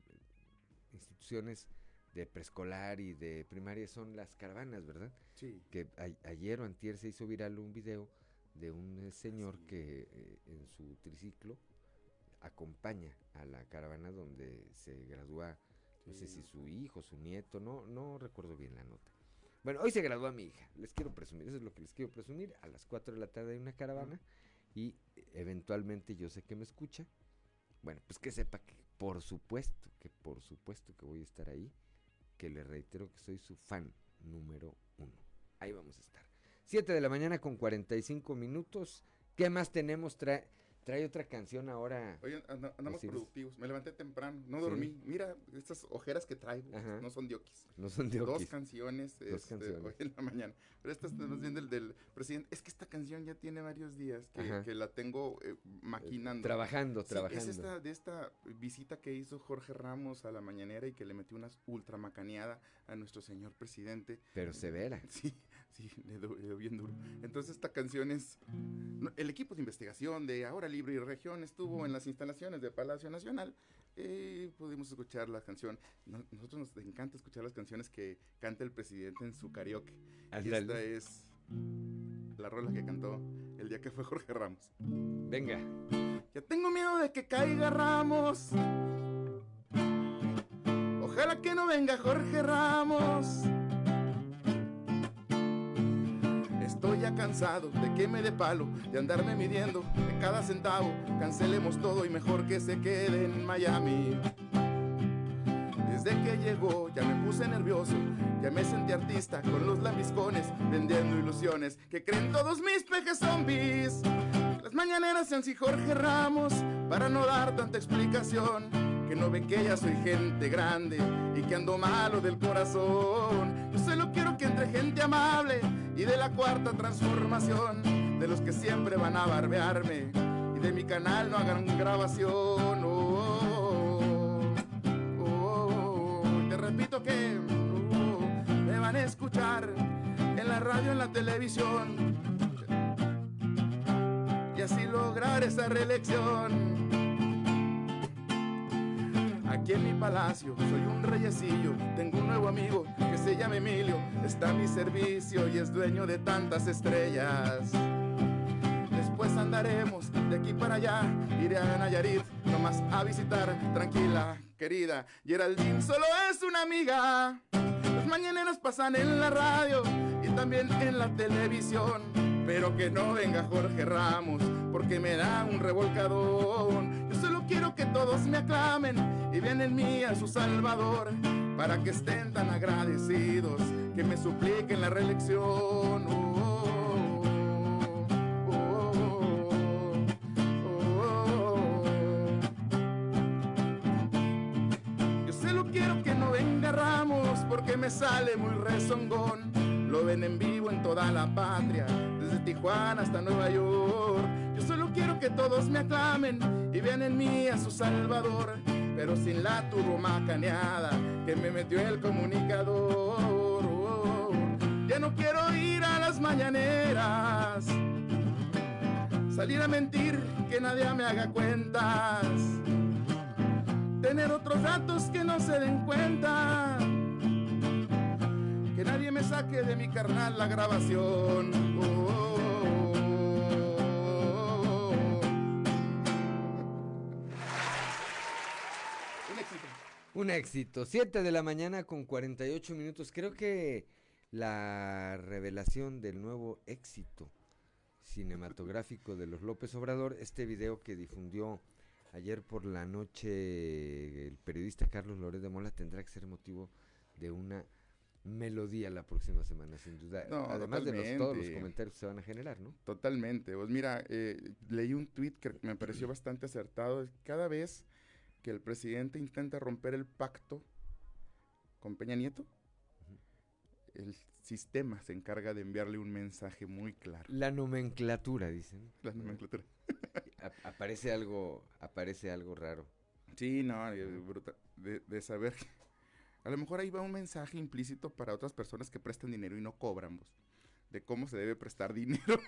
instituciones de preescolar y de primaria, son las caravanas, ¿verdad? Sí. Que a- ayer o antier se hizo viral un video de un eh, señor que eh, en su triciclo acompaña a la caravana donde se gradúa, no sé si su hijo, su nieto, no, no recuerdo bien la nota. Bueno, hoy se gradúa mi hija, les quiero presumir, eso es lo que les quiero presumir, a las 4 de la tarde hay una caravana y eventualmente yo sé que me escucha, bueno, pues que sepa que por supuesto, que por supuesto que voy a estar ahí, que le reitero que soy su fan número uno. Ahí vamos a estar. 7 de la mañana con 45 minutos. ¿Qué más tenemos? Trae, trae otra canción ahora. Oye, anda- andamos productivos. Me levanté temprano, no Sí. dormí. Mira, estas ojeras que traigo Ajá. no son diokis. No son Dos diokis. canciones Dos este, canciones. hoy en la mañana. Pero esta es más bien del, del presidente. Es que esta canción ya tiene varios días que, la tengo eh, maquinando. trabajando, Sí, trabajando. Es esta, de esta visita que hizo Jorge Ramos a la mañanera y que le metió una ultra macaneada a nuestro señor presidente. Pero severa. Sí, sí, le dio, bien duro. Entonces esta canción es... El equipo de investigación de Ahora Libre y Región estuvo en las instalaciones de Palacio Nacional y pudimos escuchar la canción. No- nosotros nos encanta escuchar las canciones que canta el presidente en su karaoke. Y esta es la rola que cantó el día que fue Jorge Ramos. Venga. Ya tengo miedo de que caiga Ramos. Ojalá que no venga Jorge Ramos. Estoy ya cansado de que me dé palo, de andarme midiendo de cada centavo. Cancelemos todo y mejor que se quede en Miami. Desde que llegó ya me puse nervioso, ya me sentí artista con los lambiscones, vendiendo ilusiones que creen todos mis pejes zombies. Las mañaneras sean si Jorge Ramos, para no dar tanta explicación, que no ven que ya soy gente grande y que ando malo del corazón. Yo solo quiero que entre gente amable y de la cuarta transformación, de los que siempre van a barbearme y de mi canal no hagan grabación. Oh, oh, oh. Te repito que oh, me van a escuchar en la radio, en la televisión y así lograr esa reelección. Aquí en mi palacio soy un reyecillo, tengo un nuevo amigo que se llama Emilio, está a mi servicio y es dueño de tantas estrellas. Después andaremos de aquí para allá, iré a Nayarit nomás a visitar, tranquila, querida. Geraldine solo es una amiga. Las mañaneras pasan en la radio y también en la televisión. Pero que no venga Jorge Ramos, porque me da un revolcadón. Yo solo quiero que todos me aclamen y vean en mí a su Salvador, para que estén tan agradecidos, que me supliquen la reelección. Oh, oh, Yo solo quiero que no venga Ramos porque me sale muy rezongón. Lo ven en vivo en toda la patria, desde Tijuana hasta Nueva York. Yo solo quiero que todos me aclamen y vean en mí a su Salvador, pero sin la turbomacaneada que me metió el comunicador. Ya no quiero ir a las mañaneras, salir a mentir que nadie me haga cuentas tener otros datos que no se den cuenta. Que nadie me saque de mi carnal la grabación. Un éxito. 7 de la mañana con 48 minutos. Creo que la revelación del nuevo éxito cinematográfico de los López Obrador, este video que difundió ayer por la noche el periodista Carlos Loret de Mola tendrá que ser motivo de una melodía la próxima semana, sin duda. No, Además de los, todos los comentarios que se van a generar, ¿no? Totalmente. Pues mira, eh, leí un tuit que me pareció bastante acertado. Cada vez que el presidente intenta romper el pacto con Peña Nieto, el sistema se encarga de enviarle un mensaje muy claro. La nomenclatura, dicen. La nomenclatura. A- aparece algo, aparece algo raro. Sí, no, eh, bruta- de, de saber a lo mejor ahí va un mensaje implícito para otras personas que prestan dinero y no cobran, vos, de cómo se debe prestar dinero.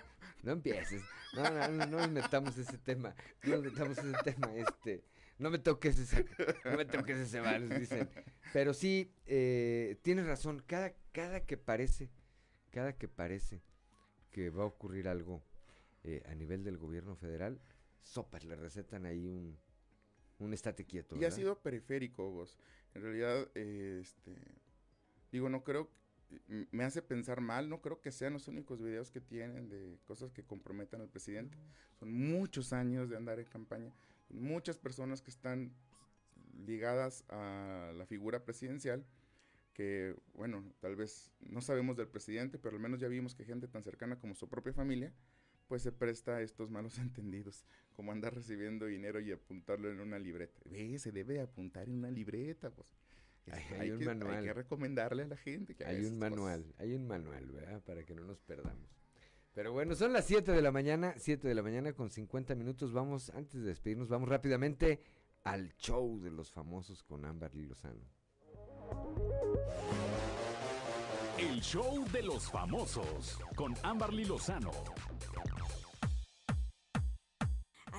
No empieces. No, no, no, no nos metamos ese tema. No metamos ese tema. Este, no me toques ese, no me toques ese vals, dicen. Pero sí, eh, tienes razón. Cada, cada que parece, cada que parece que va a ocurrir algo eh, a nivel del gobierno federal, sopas le recetan ahí un, un estate quieto. Y ha ¿verdad? sido periférico, vos. En realidad, eh, este, digo, no creo, me hace pensar mal, no creo que sean los únicos videos que tienen de cosas que comprometan al presidente. Son muchos años de andar en campaña, muchas personas que están pues, ligadas a la figura presidencial que, bueno, tal vez no sabemos del presidente, pero al menos ya vimos que gente tan cercana como su propia familia, pues se presta a estos malos entendidos, como andar recibiendo dinero y apuntarlo en una libreta. Ve, se debe apuntar en una libreta, pues. Hay, hay un que, manual. hay que recomendarle a la gente que Hay un manual, cosas. hay un manual, ¿verdad? Para que no nos perdamos. Pero bueno, son las 7 de la mañana, 7 de la mañana con 50 minutos. Vamos, antes de despedirnos, vamos rápidamente al show de los famosos con Ámbar y Lozano. El show de los famosos con Amberly Lozano.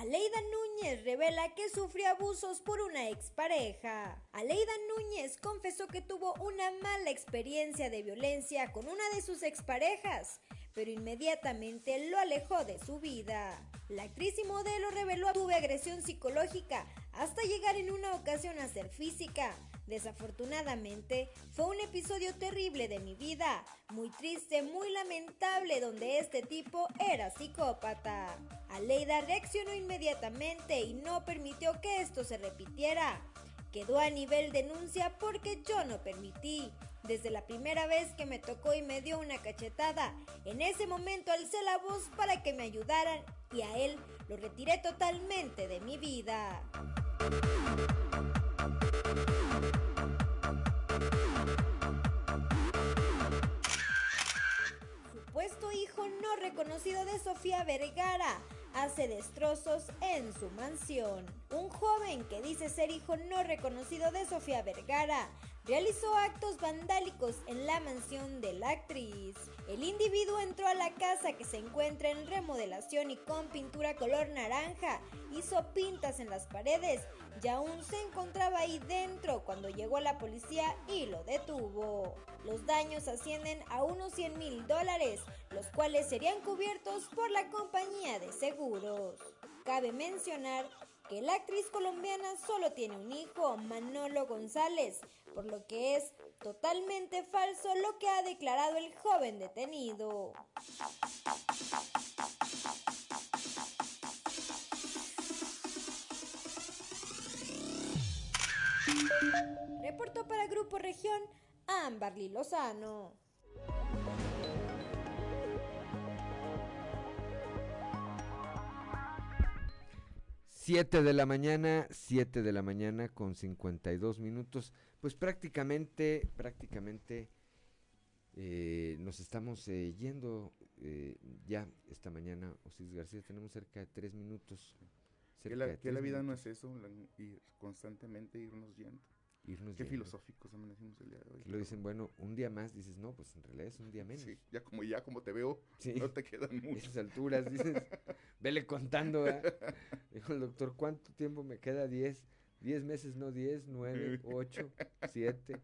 Aleida Núñez revela que sufrió abusos por una expareja. Aleida Núñez confesó que tuvo una mala experiencia de violencia con una de sus exparejas, pero inmediatamente lo alejó de su vida. La actriz y modelo reveló tuve agresión psicológica hasta llegar en una ocasión a ser física. Desafortunadamente, fue un episodio terrible de mi vida, muy triste, muy lamentable, donde este tipo era psicópata. Aleida reaccionó inmediatamente y no permitió que esto se repitiera. Quedó a nivel denuncia porque yo no permití. Desde la primera vez que me tocó y me dio una cachetada, en ese momento alcé la voz para que me ayudaran y a él lo retiré totalmente de mi vida. Supuesto hijo no reconocido de Sofía Vergara hace destrozos en su mansión. Un joven que dice ser hijo no reconocido de Sofía Vergara realizó actos vandálicos en la mansión de la actriz. El individuo entró a la casa que se encuentra en remodelación y con pintura color naranja, hizo pintas en las paredes y aún se encontraba ahí dentro cuando llegó la policía y lo detuvo. Los daños ascienden a unos 100 mil dólares, los cuales serían cubiertos por la compañía de seguros. Cabe mencionar que la actriz colombiana solo tiene un hijo, Manolo González, por lo que es totalmente falso lo que ha declarado el joven detenido. Reportó para Grupo Región Amberly Lozano. 7 de la mañana, 7 de la mañana con 52 minutos. Pues prácticamente, prácticamente eh, nos estamos eh, yendo eh, ya esta mañana, Osiris García, tenemos cerca de 3 minutos. Que cerca la, de que la vida no es eso, la- ir constantemente irnos yendo. Irnos Qué yendo. filosóficos amanecimos el día de hoy. Que lo dicen, bueno, un día más, dices, no, pues en realidad es un día menos. Sí, ya como ya como te veo, Sí. no te quedan esas alturas, dices, vele contando, ¿verdad? Dijo el doctor, ¿cuánto tiempo me queda? 10, 10 meses, no 10, 9, 8, 7.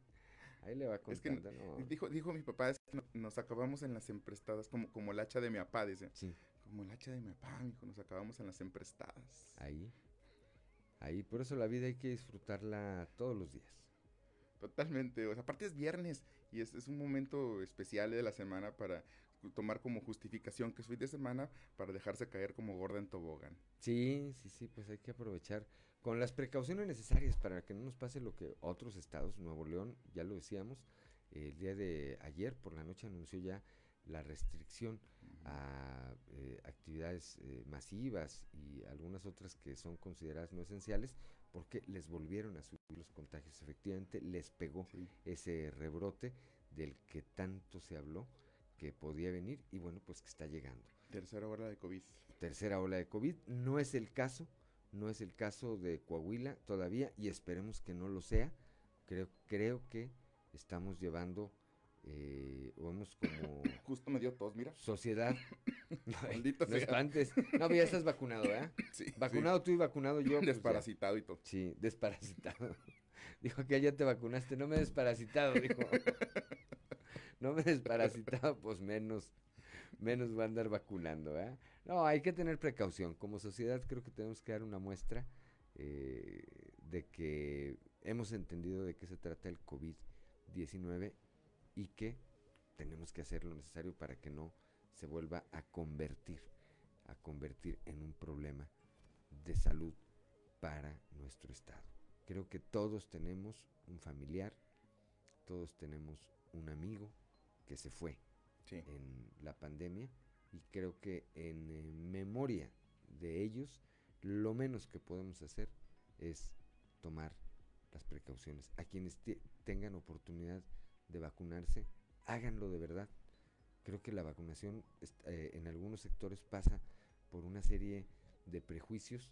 Ahí le va Es que contando, ¿no? dijo, dijo mi papá, es que no- nos acabamos en las emprestadas, como, como el hacha de mi papá, dice. Sí. Como el hacha de mi papá, mijo, nos acabamos en las emprestadas. Ahí. Ahí, por eso la vida hay que disfrutarla todos los días. Totalmente, o sea, aparte es viernes y es, es un momento especial de la semana para tomar como justificación que es fin de semana para dejarse caer como gorda en tobogán. Sí, sí, sí, pues hay que aprovechar con las precauciones necesarias para que no nos pase lo que otros estados, Nuevo León, ya lo decíamos, el día de ayer por la noche anunció ya la restricción a eh, actividades eh, masivas y algunas otras que son consideradas no esenciales porque les volvieron a subir los contagios. Efectivamente, les pegó ese rebrote del que tanto se habló que podía venir y bueno, pues que está llegando. Tercera ola de COVID. Tercera ola de COVID. No es el caso, no es el caso de Coahuila todavía y esperemos que no lo sea. Creo, creo que estamos llevando eh, o hemos como Justo me dio tos, mira. sociedad. no, Maldita no sea. espantes. No, ya estás vacunado, ¿eh? Sí, Vacunado tú y vacunado yo. pues. Desparasitado y todo. Sí, desparasitado. dijo que ya te vacunaste, no me desparasitado, dijo. no me desparasitado, pues menos, menos va a andar vacunando, ¿eh? No, hay que tener precaución. Como sociedad creo que tenemos que dar una muestra eh, de que hemos entendido de qué se trata el COVID-19 y que tenemos que hacer lo necesario para que no se vuelva a convertir, a convertir en un problema de salud para nuestro estado. Creo que todos tenemos un familiar, todos tenemos un amigo que se fue en la pandemia y creo que en eh, memoria de ellos lo menos que podemos hacer es tomar las precauciones. A quienes tengan oportunidad de vacunarse, háganlo de verdad. Creo que la vacunación eh, en algunos sectores pasa por una serie de prejuicios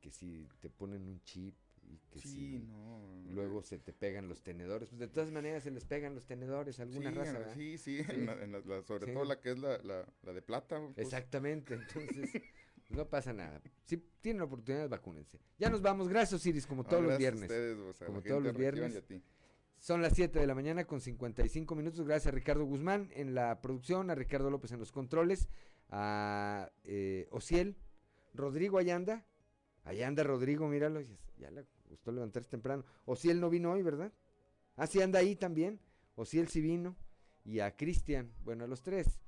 que si te ponen un chip y que si luego se te pegan los tenedores, pues de todas maneras se les pegan los tenedores a alguna raza. Sí, sí, sobre todo la que es la, de plata. Pues. Exactamente, entonces no pasa nada. Si tienen oportunidad, vacúnense. Ya nos vamos, gracias Iris, como todos los viernes. como todos los viernes. Son las 7 de la mañana con 55 minutos. Gracias a Ricardo Guzmán en la producción, a Ricardo López en los controles, a eh, Ociel, Rodrigo Ayanda. Ayanda Rodrigo, míralo, ya le gustó levantarse temprano. Ociel no vino hoy, ¿verdad? Ah, sí, anda ahí también. Ociel sí vino. Y a Cristian, bueno, a los tres.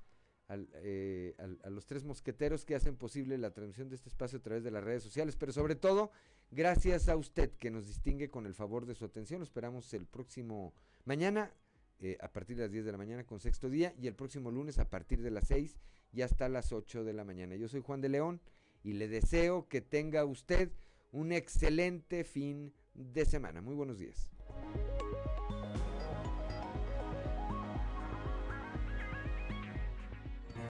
Eh, a los tres mosqueteros que hacen posible la transmisión de este espacio a través de las redes sociales, pero sobre todo gracias a usted que nos distingue con el favor de su atención. Esperamos el próximo mañana eh, a partir de las 10 de la mañana con sexto día y el próximo lunes a partir de las 6 y hasta las 8 de la mañana. Yo soy Juan de León y le deseo que tenga usted un excelente fin de semana. Muy buenos días.